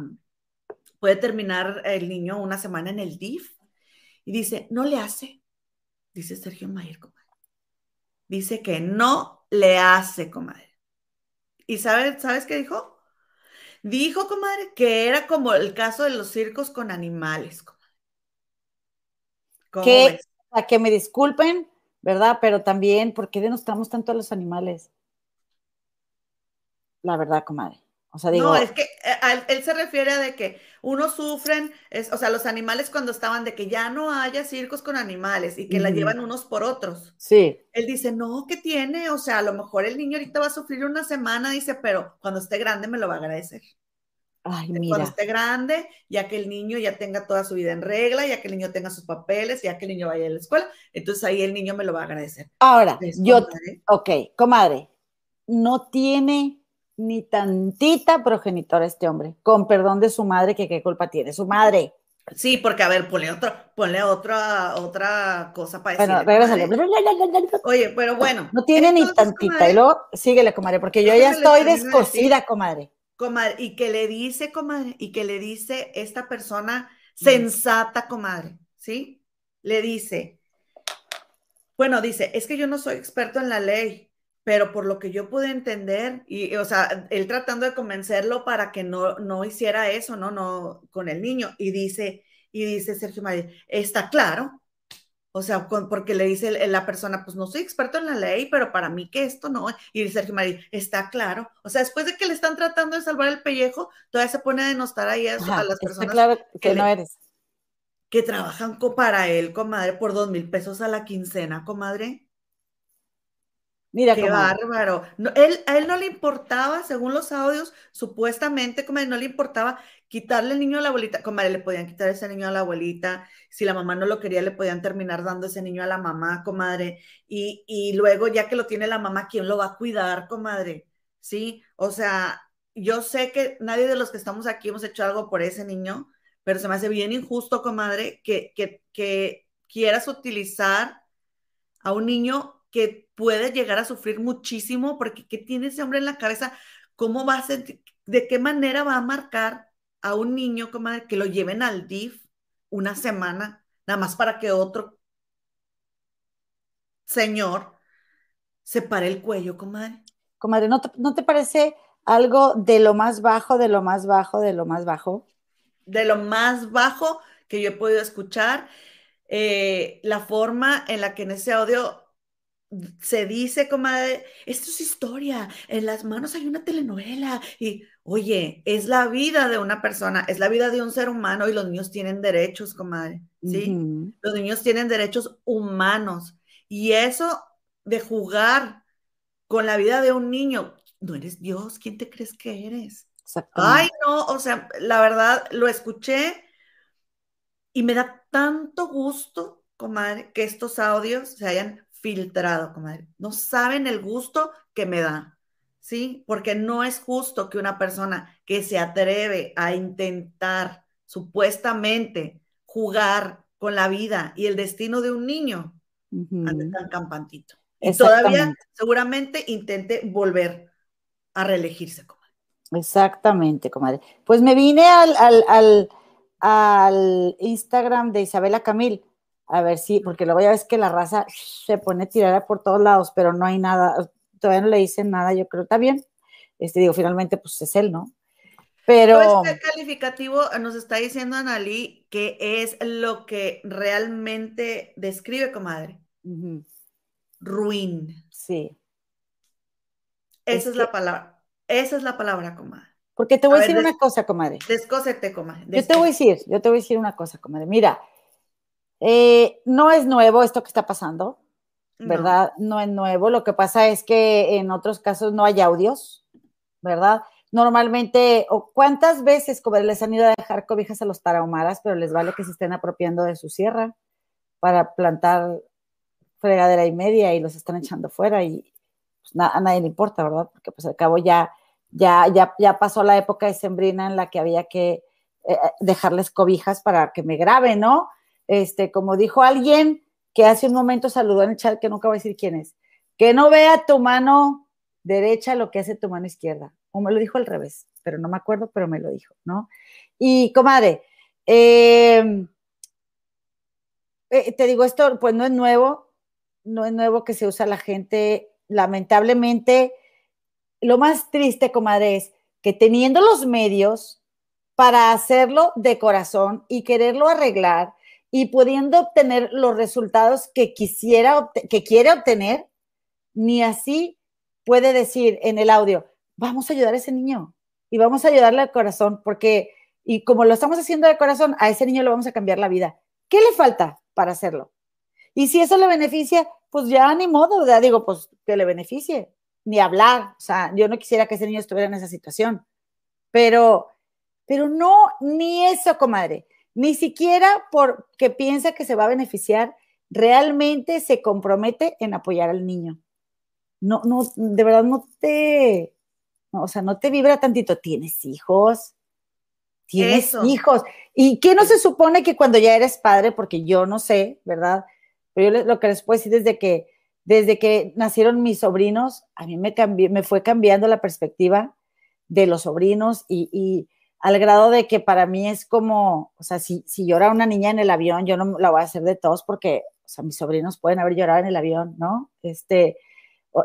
puede terminar el niño una semana en el DIF. Y dice, no le hace, dice Sergio Mayer, comadre. Dice que no le hace, comadre. ¿Y sabes, sabes qué dijo? Dijo, comadre, que era como el caso de los circos con animales, comadre. Que, a que me disculpen, ¿verdad? Pero también, ¿por qué denostamos tanto a los animales? La verdad, comadre. O sea, digo, no, es que eh, él, se refiere a de que uno sufren, es, o sea, los animales cuando estaban de que ya no haya circos con animales y que la llevan unos por otros. Sí. Él dice, no, ¿qué tiene? O sea, a lo mejor el niño ahorita va a sufrir una semana, dice, pero cuando esté grande me lo va a agradecer. Ay, mira. Cuando esté grande, ya que el niño ya tenga toda su vida en regla, ya que el niño tenga sus papeles, ya que el niño vaya a la escuela, entonces ahí el niño me lo va a agradecer. Ahora, yo, ok, comadre, no tiene ni tantita progenitora este hombre, con perdón de su madre, que qué culpa tiene su madre. Sí, porque a ver, ponle otro, ponle otra, otra cosa para decir. Bueno. Oye, pero bueno. No tiene ni tantita. y luego síguele, comadre, porque yo ya estoy descosida, comadre. Comadre, y que le dice, comadre, y que le dice esta persona sensata, comadre, ¿sí? Le dice, bueno, dice, es que yo no soy experto en la ley, pero por lo que yo pude entender, y, o sea, él tratando de convencerlo para que no, no hiciera eso, ¿no? No, con el niño, y dice, y dice Sergio María, está claro, o sea, porque le dice la persona, pues no soy experto en la ley, pero para mí que esto no, y dice Sergio María, está claro, o sea, después de que le están tratando de salvar el pellejo, todavía se pone a denostar ahí a, las personas. claro que, no eres. Que trabajan para él, comadre, por dos mil pesos a la quincena, comadre. Mira, qué bárbaro. él, a él no le importaba, según los audios, supuestamente, como no le importaba quitarle el niño a la abuelita. Como le podían quitar ese niño a la abuelita. Si la mamá no lo quería, le podían terminar dando ese niño a la mamá, comadre. Y, y luego, ya que lo tiene la mamá, ¿quién lo va a cuidar, comadre? Sí, o sea, yo sé que nadie de los que estamos aquí hemos hecho algo por ese niño, pero se me hace bien injusto, comadre, que, que, que quieras utilizar a un niño que puede llegar a sufrir muchísimo, porque ¿qué tiene ese hombre en la cabeza? ¿Cómo va a ser, de qué manera va a marcar a un niño comadre, que lo lleven al DIF una semana, nada más para que otro señor se pare el cuello, comadre? Comadre, ¿no te, ¿no te parece algo de lo más bajo, de lo más bajo, de lo más bajo? De lo más bajo que yo he podido escuchar. Eh, la forma en la que en ese audio se dice, comadre, esto es historia, en las manos hay una telenovela y, oye, es la vida de una persona, es la vida de un ser humano y los niños tienen derechos, comadre, ¿sí? Los niños tienen derechos humanos y eso de jugar con la vida de un niño, no eres Dios, ¿quién te crees que eres? Ay, no, o sea, la verdad, lo escuché y me da tanto gusto, comadre, que estos audios se hayan filtrado, comadre. No saben el gusto que me da, ¿sí? Porque no es justo que una persona que se atreve a intentar supuestamente jugar con la vida y el destino de un niño ande tan campantito. Y todavía seguramente intente volver a reelegirse, comadre. Exactamente, comadre. Pues me vine al, al, al, al Instagram de Isabela Camil a ver si, porque luego ya ves que la raza se pone tirada por todos lados, pero no hay nada, todavía no le dicen nada, yo creo, está bien. Este, digo, finalmente, pues es él, ¿no? Pero. Este calificativo nos está diciendo Analí que es lo que realmente describe, comadre. Ruin. Sí. Esa es, la palabra. Esa es la palabra, comadre. Porque te voy a, decir una cosa, comadre. Descósete, comadre. Yo te voy a decir, yo te voy a decir una cosa, comadre. Mira, eh, no es nuevo esto que está pasando, ¿verdad? No. es nuevo. Lo que pasa es que en otros casos no hay audios, ¿verdad? Normalmente, o ¿cuántas veces les han ido a dejar cobijas a los tarahumaras, pero les vale que se estén apropiando de su sierra para plantar fregadera y media y los están echando fuera y pues, a nadie le importa, ¿verdad? Porque pues al cabo ya, ya, ya, ya pasó la época de sembrina en la que había que eh, dejarles cobijas para que me graben, ¿no? Este, como dijo alguien que hace un momento saludó en el chat, que nunca voy a decir quién es, que no vea tu mano derecha lo que hace tu mano izquierda. O me lo dijo al revés, pero no me acuerdo, pero me lo dijo, ¿no? Y comadre, em, eh, te digo, esto pues no es nuevo, no es nuevo que se usa la gente, lamentablemente, lo más triste, comadre, es que teniendo los medios para hacerlo de corazón y quererlo arreglar y pudiendo obtener los resultados que quisiera, que quiere obtener, ni así puede decir en el audio, vamos a ayudar a ese niño y vamos a ayudarle al corazón, porque, y como lo estamos haciendo de corazón, a ese niño le vamos a cambiar la vida. ¿Qué le falta para hacerlo? Y si eso le beneficia, pues ya ni modo, ya digo, pues que le beneficie, ni hablar. O sea, yo no quisiera que ese niño estuviera en esa situación, pero, pero no, ni eso, comadre, ni siquiera porque piensa que se va a beneficiar, realmente se compromete en apoyar al niño. No, no, de verdad no te, o sea, no te vibra tantito. Tienes hijos, tienes hijos. ¿Y qué no se supone que cuando ya eres padre, porque yo no sé, ¿verdad? Pero yo lo que les puedo decir desde que, desde que nacieron mis sobrinos, a mí me, me fue cambiando la perspectiva de los sobrinos y, al grado de que para mí es como, o sea, si, si llora una niña en el avión, yo no la voy a hacer de todos porque, o sea, mis sobrinos pueden haber llorado en el avión, ¿no? Este,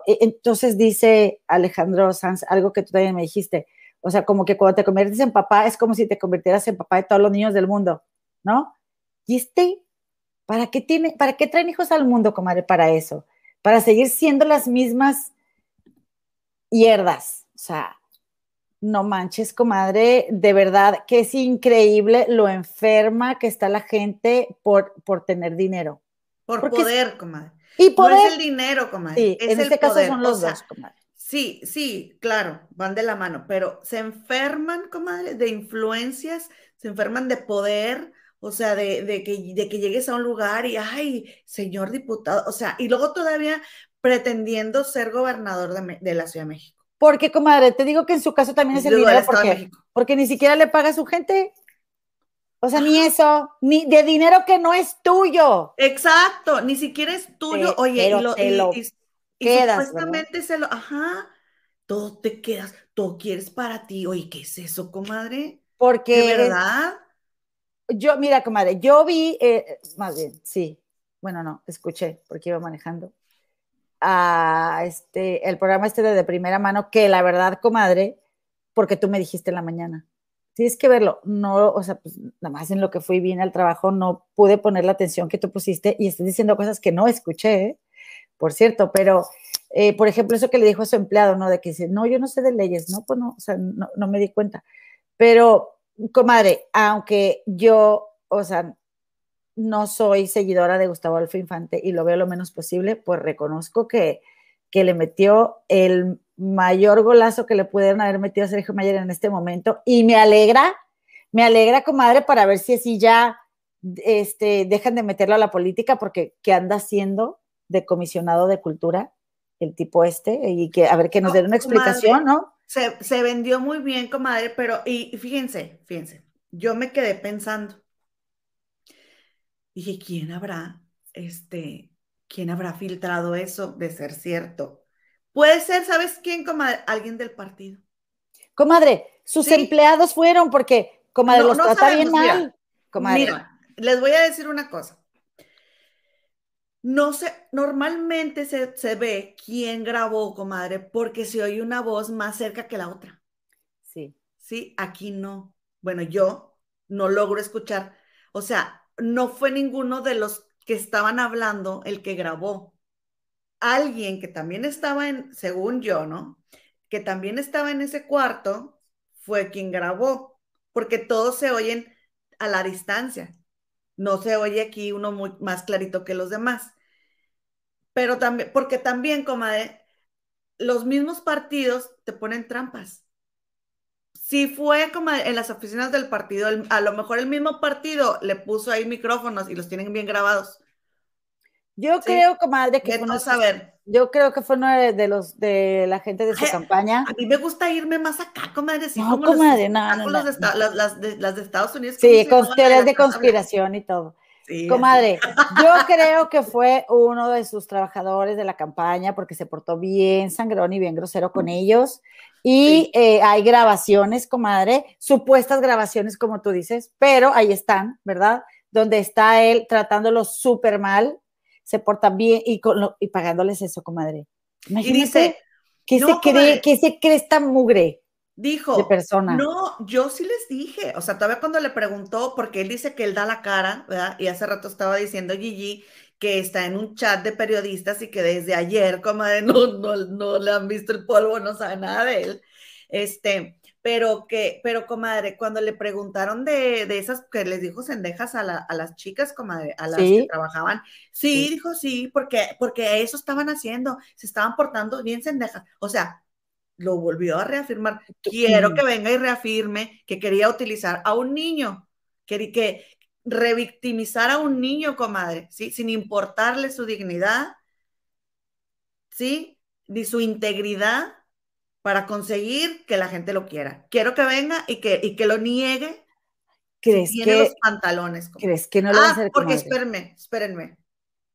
e, entonces dice Alejandro Sanz algo que tú también me dijiste, o sea, como que cuando te conviertes en papá es como si te convirtieras en papá de todos los niños del mundo, ¿no? Y este, ¿para qué, tiene, ¿para qué traen hijos al mundo, comadre? Para eso, para seguir siendo las mismas hierdas, o sea, no manches, comadre, de verdad que es increíble lo enferma que está la gente por, por tener dinero. Por poder, comadre. Y poder. No es el dinero, comadre. Sí, en este caso son los dos, comadre. Sí, sí, claro, van de la mano, pero se enferman, comadre, de influencias, se enferman de poder, o sea, de, que, de que llegues a un lugar y, ay, señor diputado, o sea, y luego todavía pretendiendo ser gobernador de la Ciudad de México. Porque, comadre, te digo que en su caso también es el dinero porque, porque ni siquiera le paga a su gente. O sea, ni eso, ni de dinero que no es tuyo. Exacto, ni siquiera es tuyo. Oye, y, lo, quedas, supuestamente se lo, ajá, todo te quedas, todo quieres para ti. Oye, ¿qué es eso, comadre? Porque. ¿De verdad? yo, mira, comadre, yo vi, eh, más bien, sí. Bueno, no, escuché porque iba manejando a este, el programa este de, primera mano, que la verdad, comadre, porque tú me dijiste en la mañana, tienes que verlo, no, o sea, pues nada más en lo que fui bien al trabajo no pude poner la atención que tú pusiste y estás diciendo cosas que no escuché, ¿eh? por cierto, pero, eh, por ejemplo, eso que le dijo a su empleado, ¿no? De que dice, no, yo no sé de leyes, no, pues no, o sea, no, no me di cuenta, pero, comadre, aunque yo, o sea, no soy seguidora de Gustavo Adolfo Infante y lo veo lo menos posible, pues reconozco que, que le metió el mayor golazo que le pudieron haber metido a Sergio Mayer en este momento y me alegra, me alegra, comadre, para ver si así ya este, dejan de meterlo a la política porque ¿qué anda haciendo de comisionado de cultura el tipo este? Y que a ver que nos den una explicación, ¿no? Se, se vendió muy bien, comadre, pero y fíjense, fíjense, yo me quedé pensando, Dije, ¿quién habrá, este, quién habrá filtrado eso de ser cierto? Puede ser, ¿sabes quién, comadre? Alguien del partido. Comadre, sus empleados fueron porque, comadre, los trata bien mal. Mira, les voy a decir una cosa. No sé, normalmente se, se, ve quién grabó, comadre, porque se oye una voz más cerca que la otra. Sí. Sí, aquí no. Bueno, yo no logro escuchar. O sea, no fue ninguno de los que estaban hablando el que grabó. Alguien que también estaba en, según yo, ¿no? Que también estaba en ese cuarto fue quien grabó, porque todos se oyen a la distancia. No se oye aquí uno muy, más clarito que los demás. Pero también, porque también, comadre, los mismos partidos te ponen trampas si fue como en las oficinas del partido, a lo mejor el mismo partido le puso ahí micrófonos y los tienen bien grabados. Yo creo, comadre, que fue no saber. Yo creo que fue uno de, los de la gente de su campaña. A mí me gusta irme más acá, comadre. Sí, no, comadre, no, no, las, de, Estados Unidos. Sí, con teorías de conspiración y todo. comadre, yo creo que fue uno de sus trabajadores de la campaña porque se portó bien sangrón y bien grosero con ellos. Y eh, hay grabaciones, comadre, supuestas grabaciones, como tú dices, pero ahí están, ¿verdad? Donde está él tratándolo súper mal, se porta bien y, y pagándoles eso, comadre. Imagínate, y dice, ¿qué, se cree, ¿qué se cree esta mugre? Dijo, de persona. no, yo sí les dije, o sea, todavía cuando le preguntó, porque él dice que él da la cara, ¿verdad? Y hace rato estaba diciendo Gigi que está en un chat de periodistas y que desde ayer, como no, no, no le han visto el polvo, no sabe nada de él. Este, pero que, pero comadre, cuando le preguntaron de, de esas que les dijo sendejas a, a las chicas, comadre, a las que trabajaban, sí, dijo sí, porque, porque eso estaban haciendo, se estaban portando bien sendejas. O sea, lo volvió a reafirmar. Quiero que venga y reafirme que quería utilizar a un niño, que, que revictimizar a un niño, comadre, ¿sí? Sin importarle su dignidad, ¿sí? Ni su integridad para conseguir que la gente lo quiera. Quiero que venga y que, y que lo niegue. ¿Crees tiene que, los pantalones. ¿Crees que no lo va a ah, hacer, Porque espérenme, espérenme,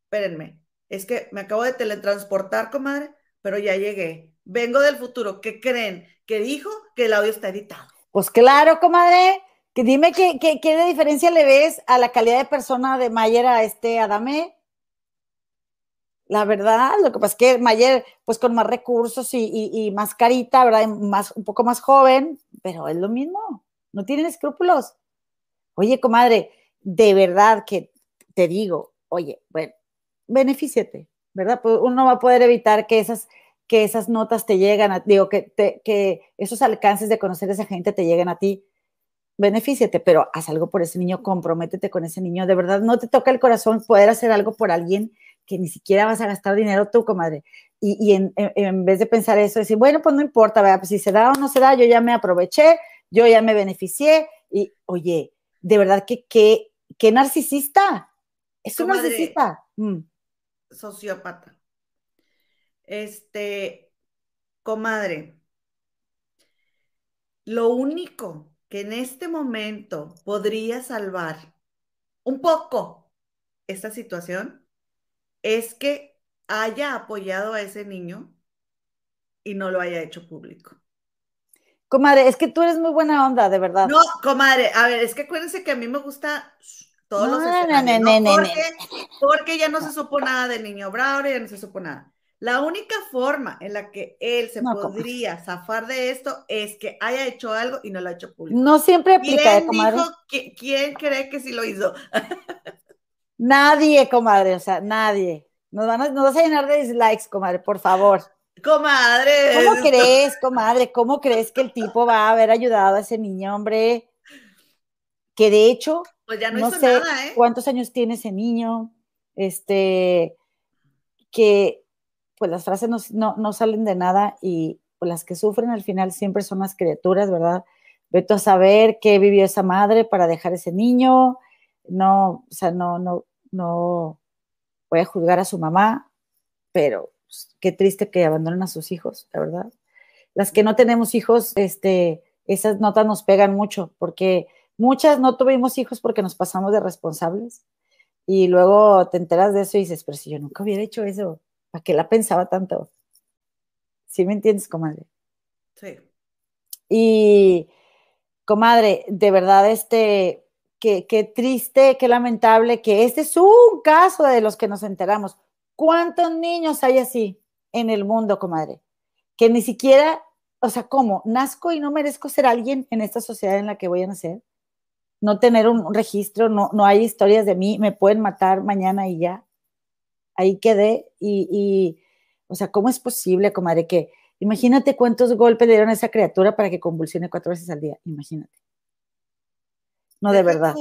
espérenme. Es que me acabo de teletransportar, comadre, pero ya llegué vengo del futuro, ¿qué creen? Que dijo que el audio está editado. Pues claro, comadre. Dime qué, qué, diferencia le ves a la calidad de persona de Mayer a este Adame. La verdad, lo que pasa es que Mayer, pues con más recursos y, y, más carita, ¿verdad? Más, un poco más joven, pero es lo mismo. No tienen escrúpulos. Oye, comadre, de verdad que te digo, oye, bueno, benefíciate, ¿verdad? Pues uno va a poder evitar que esas que esas notas te llegan, a, digo, que, que esos alcances de conocer a esa gente te lleguen a ti, benefíciate, pero haz algo por ese niño, comprométete con ese niño, de verdad no te toca el corazón poder hacer algo por alguien que ni siquiera vas a gastar dinero tú, comadre. Y, y en, en, vez de pensar eso, decir, bueno, pues no importa, ¿verdad? pues si se da o no se da, yo ya me aproveché, yo ya me beneficié, y oye, de verdad que qué narcisista, es un narcisista. Mm. Sociópata. Este, comadre, lo único que en este momento podría salvar un poco esta situación es que haya apoyado a ese niño y no lo haya hecho público. Comadre, es que tú eres muy buena onda, de verdad. No, comadre, a ver, es que acuérdense que a mí me gusta todos los escenarios, porque, ya no se supo nada del niño Braure, ya no se supo nada. La única forma en la que él se podría zafar de esto es que haya hecho algo y no lo ha hecho público. No siempre aplica, ¿Quién comadre. Dijo ¿Quién cree que sí lo hizo? nadie, comadre, o sea, nadie. Nos, van a, nos vas a llenar de dislikes, comadre, por favor. Comadre. ¿Cómo crees, comadre? ¿Cómo crees que el tipo va a haber ayudado a ese niño, hombre? Que de hecho, pues ya no, sé nada, ¿eh? cuántos años tiene ese niño, este, que pues las frases no, salen de nada y pues, las que sufren al final siempre son las criaturas, ¿verdad? Veto a saber qué vivió esa madre para dejar ese niño, no, o sea, no, no, no voy a juzgar a su mamá, pero pues, qué triste que abandonen a sus hijos, la verdad. Las que no tenemos hijos, este, esas notas nos pegan mucho, porque muchas no tuvimos hijos porque nos pasamos de responsables y luego te enteras de eso y dices, pero si yo nunca hubiera hecho eso, ¿Para qué la pensaba tanto? ¿Sí me entiendes, comadre? Sí. Y, comadre, de verdad, este, qué, qué triste, qué lamentable que este es un caso de los que nos enteramos. ¿Cuántos niños hay así en el mundo, comadre? Que ni siquiera, o sea, ¿cómo? ¿Nazco y no merezco ser alguien en esta sociedad en la que voy a nacer? No tener un registro, no, no hay historias de mí, me pueden matar mañana y ya ahí quedé y, o sea, ¿cómo es posible, comadre, que imagínate cuántos golpes le dieron a esa criatura para que convulsione cuatro veces al día? Imagínate. No, de verdad.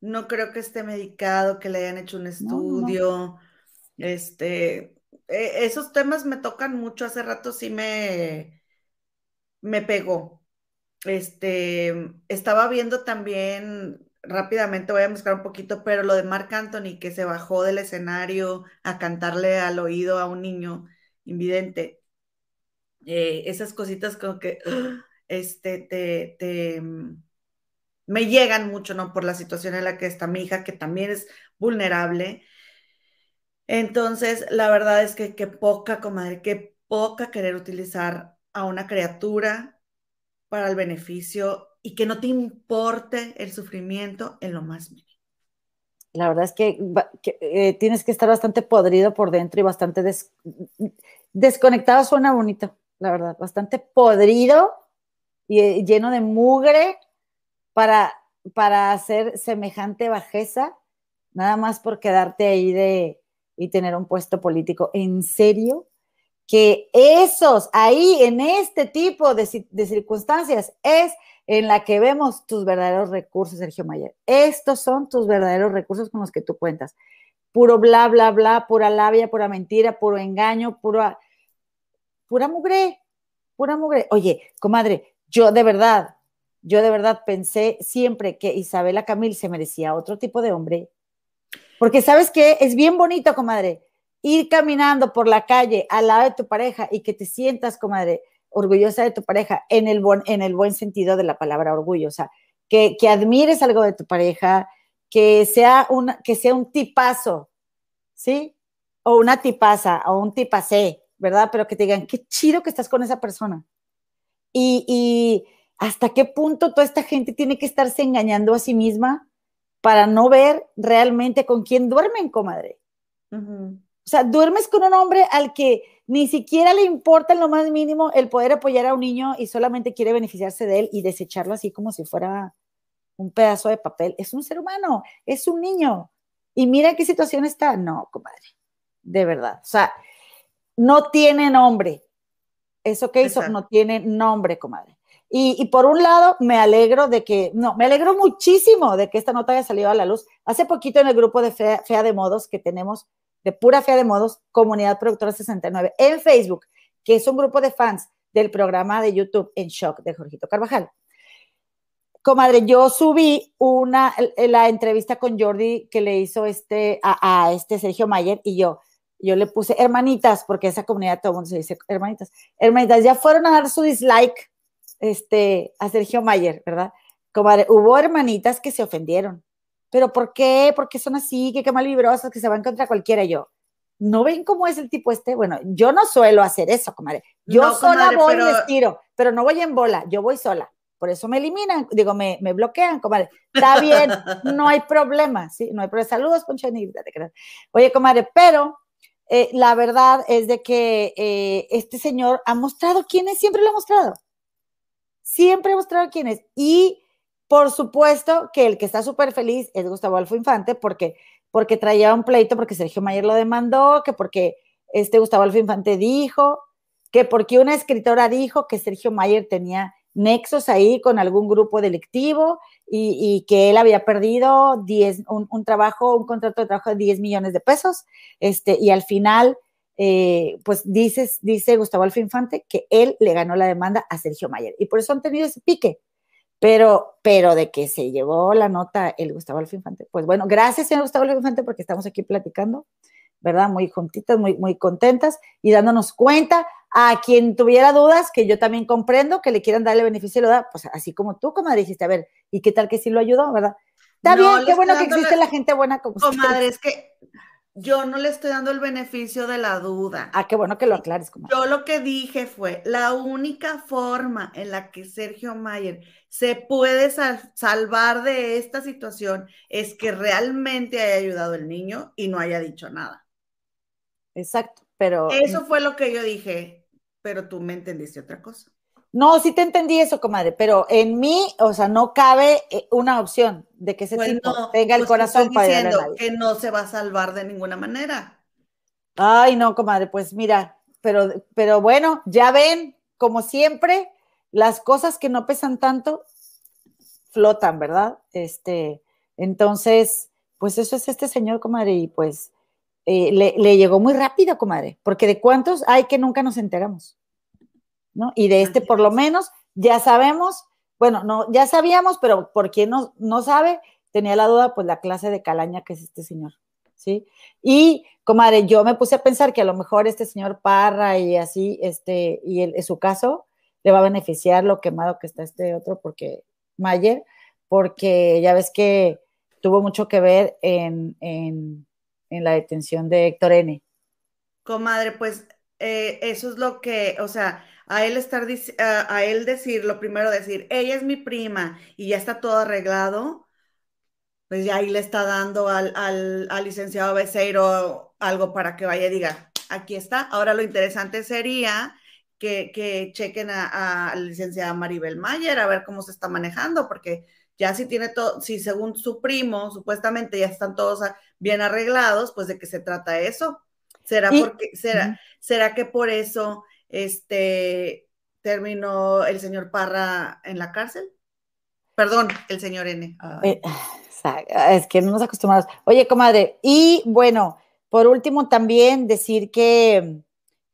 No creo que esté medicado, que le hayan hecho un estudio. Este, e, esos temas me tocan mucho. Hace rato sí me, me pegó. Este, estaba viendo también rápidamente voy a buscar un poquito, pero lo de Marc Anthony que se bajó del escenario a cantarle al oído a un niño invidente, eh, esas cositas como que este, te, mm, me llegan mucho, ¿no? Por la situación en la que está mi hija, que también es vulnerable. Entonces, la verdad es que qué poca, comadre, qué poca querer utilizar a una criatura para el beneficio y que no te importe el sufrimiento en lo más mínimo. La verdad es que, eh, tienes que estar bastante podrido por dentro y bastante desconectado, suena bonito, la verdad, bastante podrido y eh, lleno de mugre para, para hacer semejante bajeza, nada más por quedarte ahí de, y tener un puesto político. ¿En serio? Que esos, ahí, en este tipo de circunstancias, es en la que vemos tus verdaderos recursos, Sergio Mayer. Estos son tus verdaderos recursos con los que tú cuentas. Puro bla, bla, bla, pura labia, pura mentira, puro engaño, pura, pura mugre, pura mugre. Oye, comadre, yo de verdad, yo de verdad pensé siempre que Isabela Camil se merecía otro tipo de hombre. Porque sabes que es bien bonito, comadre, ir caminando por la calle al lado de tu pareja y que te sientas, comadre, orgullosa de tu pareja en el, buen, en el buen sentido de la palabra orgullo, o sea, que, que admires algo de tu pareja, que sea, una, que sea un tipazo, ¿sí? O una tipaza, o un tipacé, ¿verdad? Pero que te digan, qué chido que estás con esa persona. Y, y hasta qué punto toda esta gente tiene que estarse engañando a sí misma para no ver realmente con quién duermen, comadre. O sea, duermes con un hombre al que ni siquiera le importa en lo más mínimo el poder apoyar a un niño y solamente quiere beneficiarse de él y desecharlo así como si fuera un pedazo de papel. Es un ser humano, es un niño. Y mira qué situación está. No, comadre, de verdad. O sea, no tiene nombre. Eso que hizo no tiene nombre, comadre. Y, por un lado, me alegro de que, no, me alegro muchísimo de que esta nota haya salido a la luz. Hace poquito en el grupo de Fea de Modos que tenemos, pura fe de modos, Comunidad Productora 69, en Facebook, que es un grupo de fans del programa de YouTube En Shock de Jorgito Carvajal. Comadre, yo subí una, la entrevista con Jordi que le hizo este, a, este Sergio Mayer y yo, yo le puse hermanitas, porque esa comunidad todo el mundo se dice hermanitas. Hermanitas, ya fueron a dar su dislike este, a Sergio Mayer, ¿verdad? Comadre, hubo hermanitas que se ofendieron. ¿Pero por qué? ¿Por qué son así? ¿Qué, qué malvibrosas que se van contra cualquiera? yo, ¿no ven cómo es el tipo este? Bueno, yo no suelo hacer eso, comadre. Yo sola voy y les tiro, pero no voy en bola, yo voy sola. Por eso me eliminan, digo, me, me bloquean, comadre. Está bien, no hay problema, ¿sí? No hay problema. Saludos, creas. Oye, comadre, pero eh, la verdad es de que eh, este señor ha mostrado quién es, siempre lo ha mostrado. Siempre ha mostrado quién es. Y por supuesto que el que está súper feliz es Gustavo Alfo Infante, porque, porque traía un pleito, porque Sergio Mayer lo demandó, que porque este Gustavo Alfo Infante dijo, que porque una escritora dijo que Sergio Mayer tenía nexos ahí con algún grupo delictivo y, que él había perdido 10, un, trabajo, un contrato de trabajo de 10 millones de pesos, este, y al final, eh, pues dices, dice Gustavo Alfo Infante que él le ganó la demanda a Sergio Mayer, y por eso han tenido ese pique. Pero, pero de que se llevó la nota el Gustavo Alfo Infante. Pues bueno, gracias, señor Gustavo Alfo Infante, porque estamos aquí platicando, ¿verdad? Muy juntitas, muy, muy contentas y dándonos cuenta a quien tuviera dudas, que yo también comprendo que le quieran darle beneficio y lo da, pues así como tú, como dijiste, a ver, ¿y qué tal que sí lo ayudó, verdad? Está bien, qué bueno que existe la gente buena como Comadre, es que yo no le estoy dando el beneficio de la duda. Ah, qué bueno que lo aclares. Yo lo que dije fue, la única forma en la que Sergio Mayer se puede salvar de esta situación es que realmente haya ayudado al niño y no haya dicho nada. Exacto, pero... Eso fue lo que yo dije, pero tú me entendiste otra cosa. No, sí te entendí eso, comadre, pero en mí, o sea, no cabe eh, una opción de que ese pues tipo tenga el pues corazón para diciendo que no se va a salvar de ninguna manera. Ay, no, comadre, pues mira, pero, pero bueno, ya ven, como siempre, las cosas que no pesan tanto flotan, ¿verdad? Este, entonces, pues eso es este señor, comadre, y pues eh, le, le llegó muy rápido, comadre, porque de cuántos hay que nunca nos enteramos. Y de este por lo menos ya sabemos, bueno, no, ya sabíamos, pero por quien no, no sabe, tenía la duda, pues la clase de calaña que es este señor, ¿sí? Y, comadre, yo me puse a pensar que a lo mejor este señor Parra y así, este, y en su caso, le va a beneficiar lo quemado que está este otro, porque Mayer, porque ya ves que tuvo mucho que ver en, en, en la detención de Héctor N. Comadre, pues eh, eso es lo que, o sea, a él estar, a, él decir, lo primero decir, ella es mi prima y ya está todo arreglado, pues ya ahí le está dando al, al, licenciado Becerro algo para que vaya y diga, aquí está. Ahora lo interesante sería que, que chequen a, a, la licenciada Maribel Mayer a ver cómo se está manejando, porque ya si tiene todo, si según su primo, supuestamente ya están todos bien arreglados, pues de qué se trata eso. ¿Será y, porque, será, uh -huh. será que por eso este terminó el señor Parra en la cárcel? Perdón, el señor N. Ay. Es que no nos acostumbramos. Oye, comadre, y bueno, por último también decir que,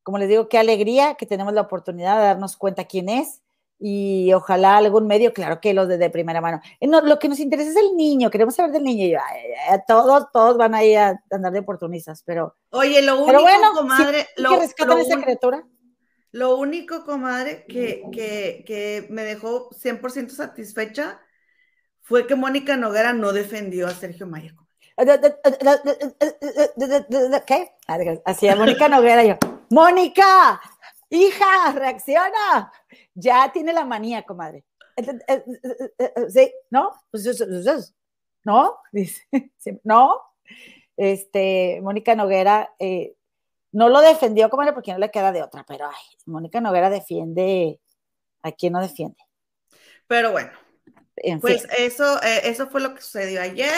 como les digo, qué alegría que tenemos la oportunidad de darnos cuenta quién es y ojalá algún medio, claro que los de, de primera mano. Eh, no, lo que nos interesa es el niño, queremos saber del niño. Y, todos, todos van a ir a andar de oportunistas, pero. Oye, lo único, pero bueno, comadre, sí, lo, que rescatan esa criatura. Lo único, comadre, que, que, que me dejó 100% satisfecha fue que Mónica Noguera no defendió a Sergio Mayer. ¿Qué? Así a Mónica Noguera yo, Mónica, hija, reacciona. Ya tiene la manía, comadre. Sí, ¿no? ¿No? Dice, no. Este, Mónica Noguera eh, no lo defendió, comadre, porque no le queda de otra, pero ay, Mónica Noguera defiende a quien no defiende. Pero bueno, en pues fin. eso, eh, eso fue lo que sucedió ayer.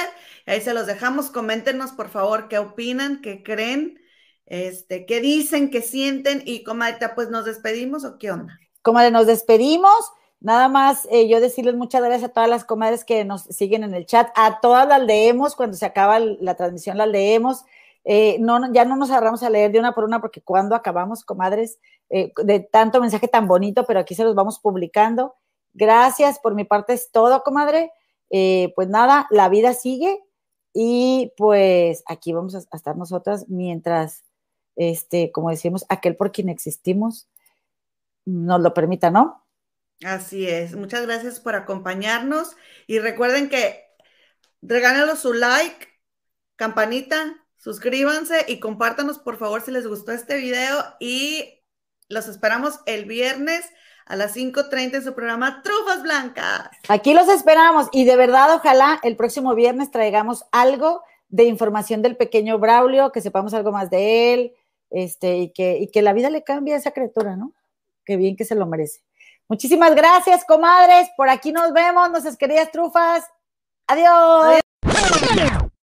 Ahí se los dejamos. Coméntenos, por favor, qué opinan, qué creen, este, qué dicen, qué sienten. Y comadre, pues nos despedimos o qué onda. Comadre, nos despedimos. Nada más eh, yo decirles muchas gracias a todas las comadres que nos siguen en el chat. A todas las leemos, cuando se acaba la transmisión las leemos. Eh, no, ya no nos agarramos a leer de una por una porque cuando acabamos, comadres, eh, de tanto mensaje tan bonito, pero aquí se los vamos publicando. Gracias, por mi parte es todo, comadre. Pues nada, la vida sigue y pues aquí vamos a, estar nosotras mientras, este, como decimos, aquel por quien existimos nos lo permita, ¿no? Así es. Muchas gracias por acompañarnos y recuerden que regálenos su like, campanita, suscríbanse y compártanos por favor si les gustó este video y los esperamos el viernes a las 5.30 en su programa Trufas Blancas. Aquí los esperamos y de verdad ojalá el próximo viernes traigamos algo de información del pequeño Braulio, que sepamos algo más de él, este, y que, y que la vida le cambie a esa criatura, ¿no? Qué bien que se lo merece. Muchísimas gracias, comadres. Por aquí nos vemos, nuestras queridas trufas. Adiós. Adiós.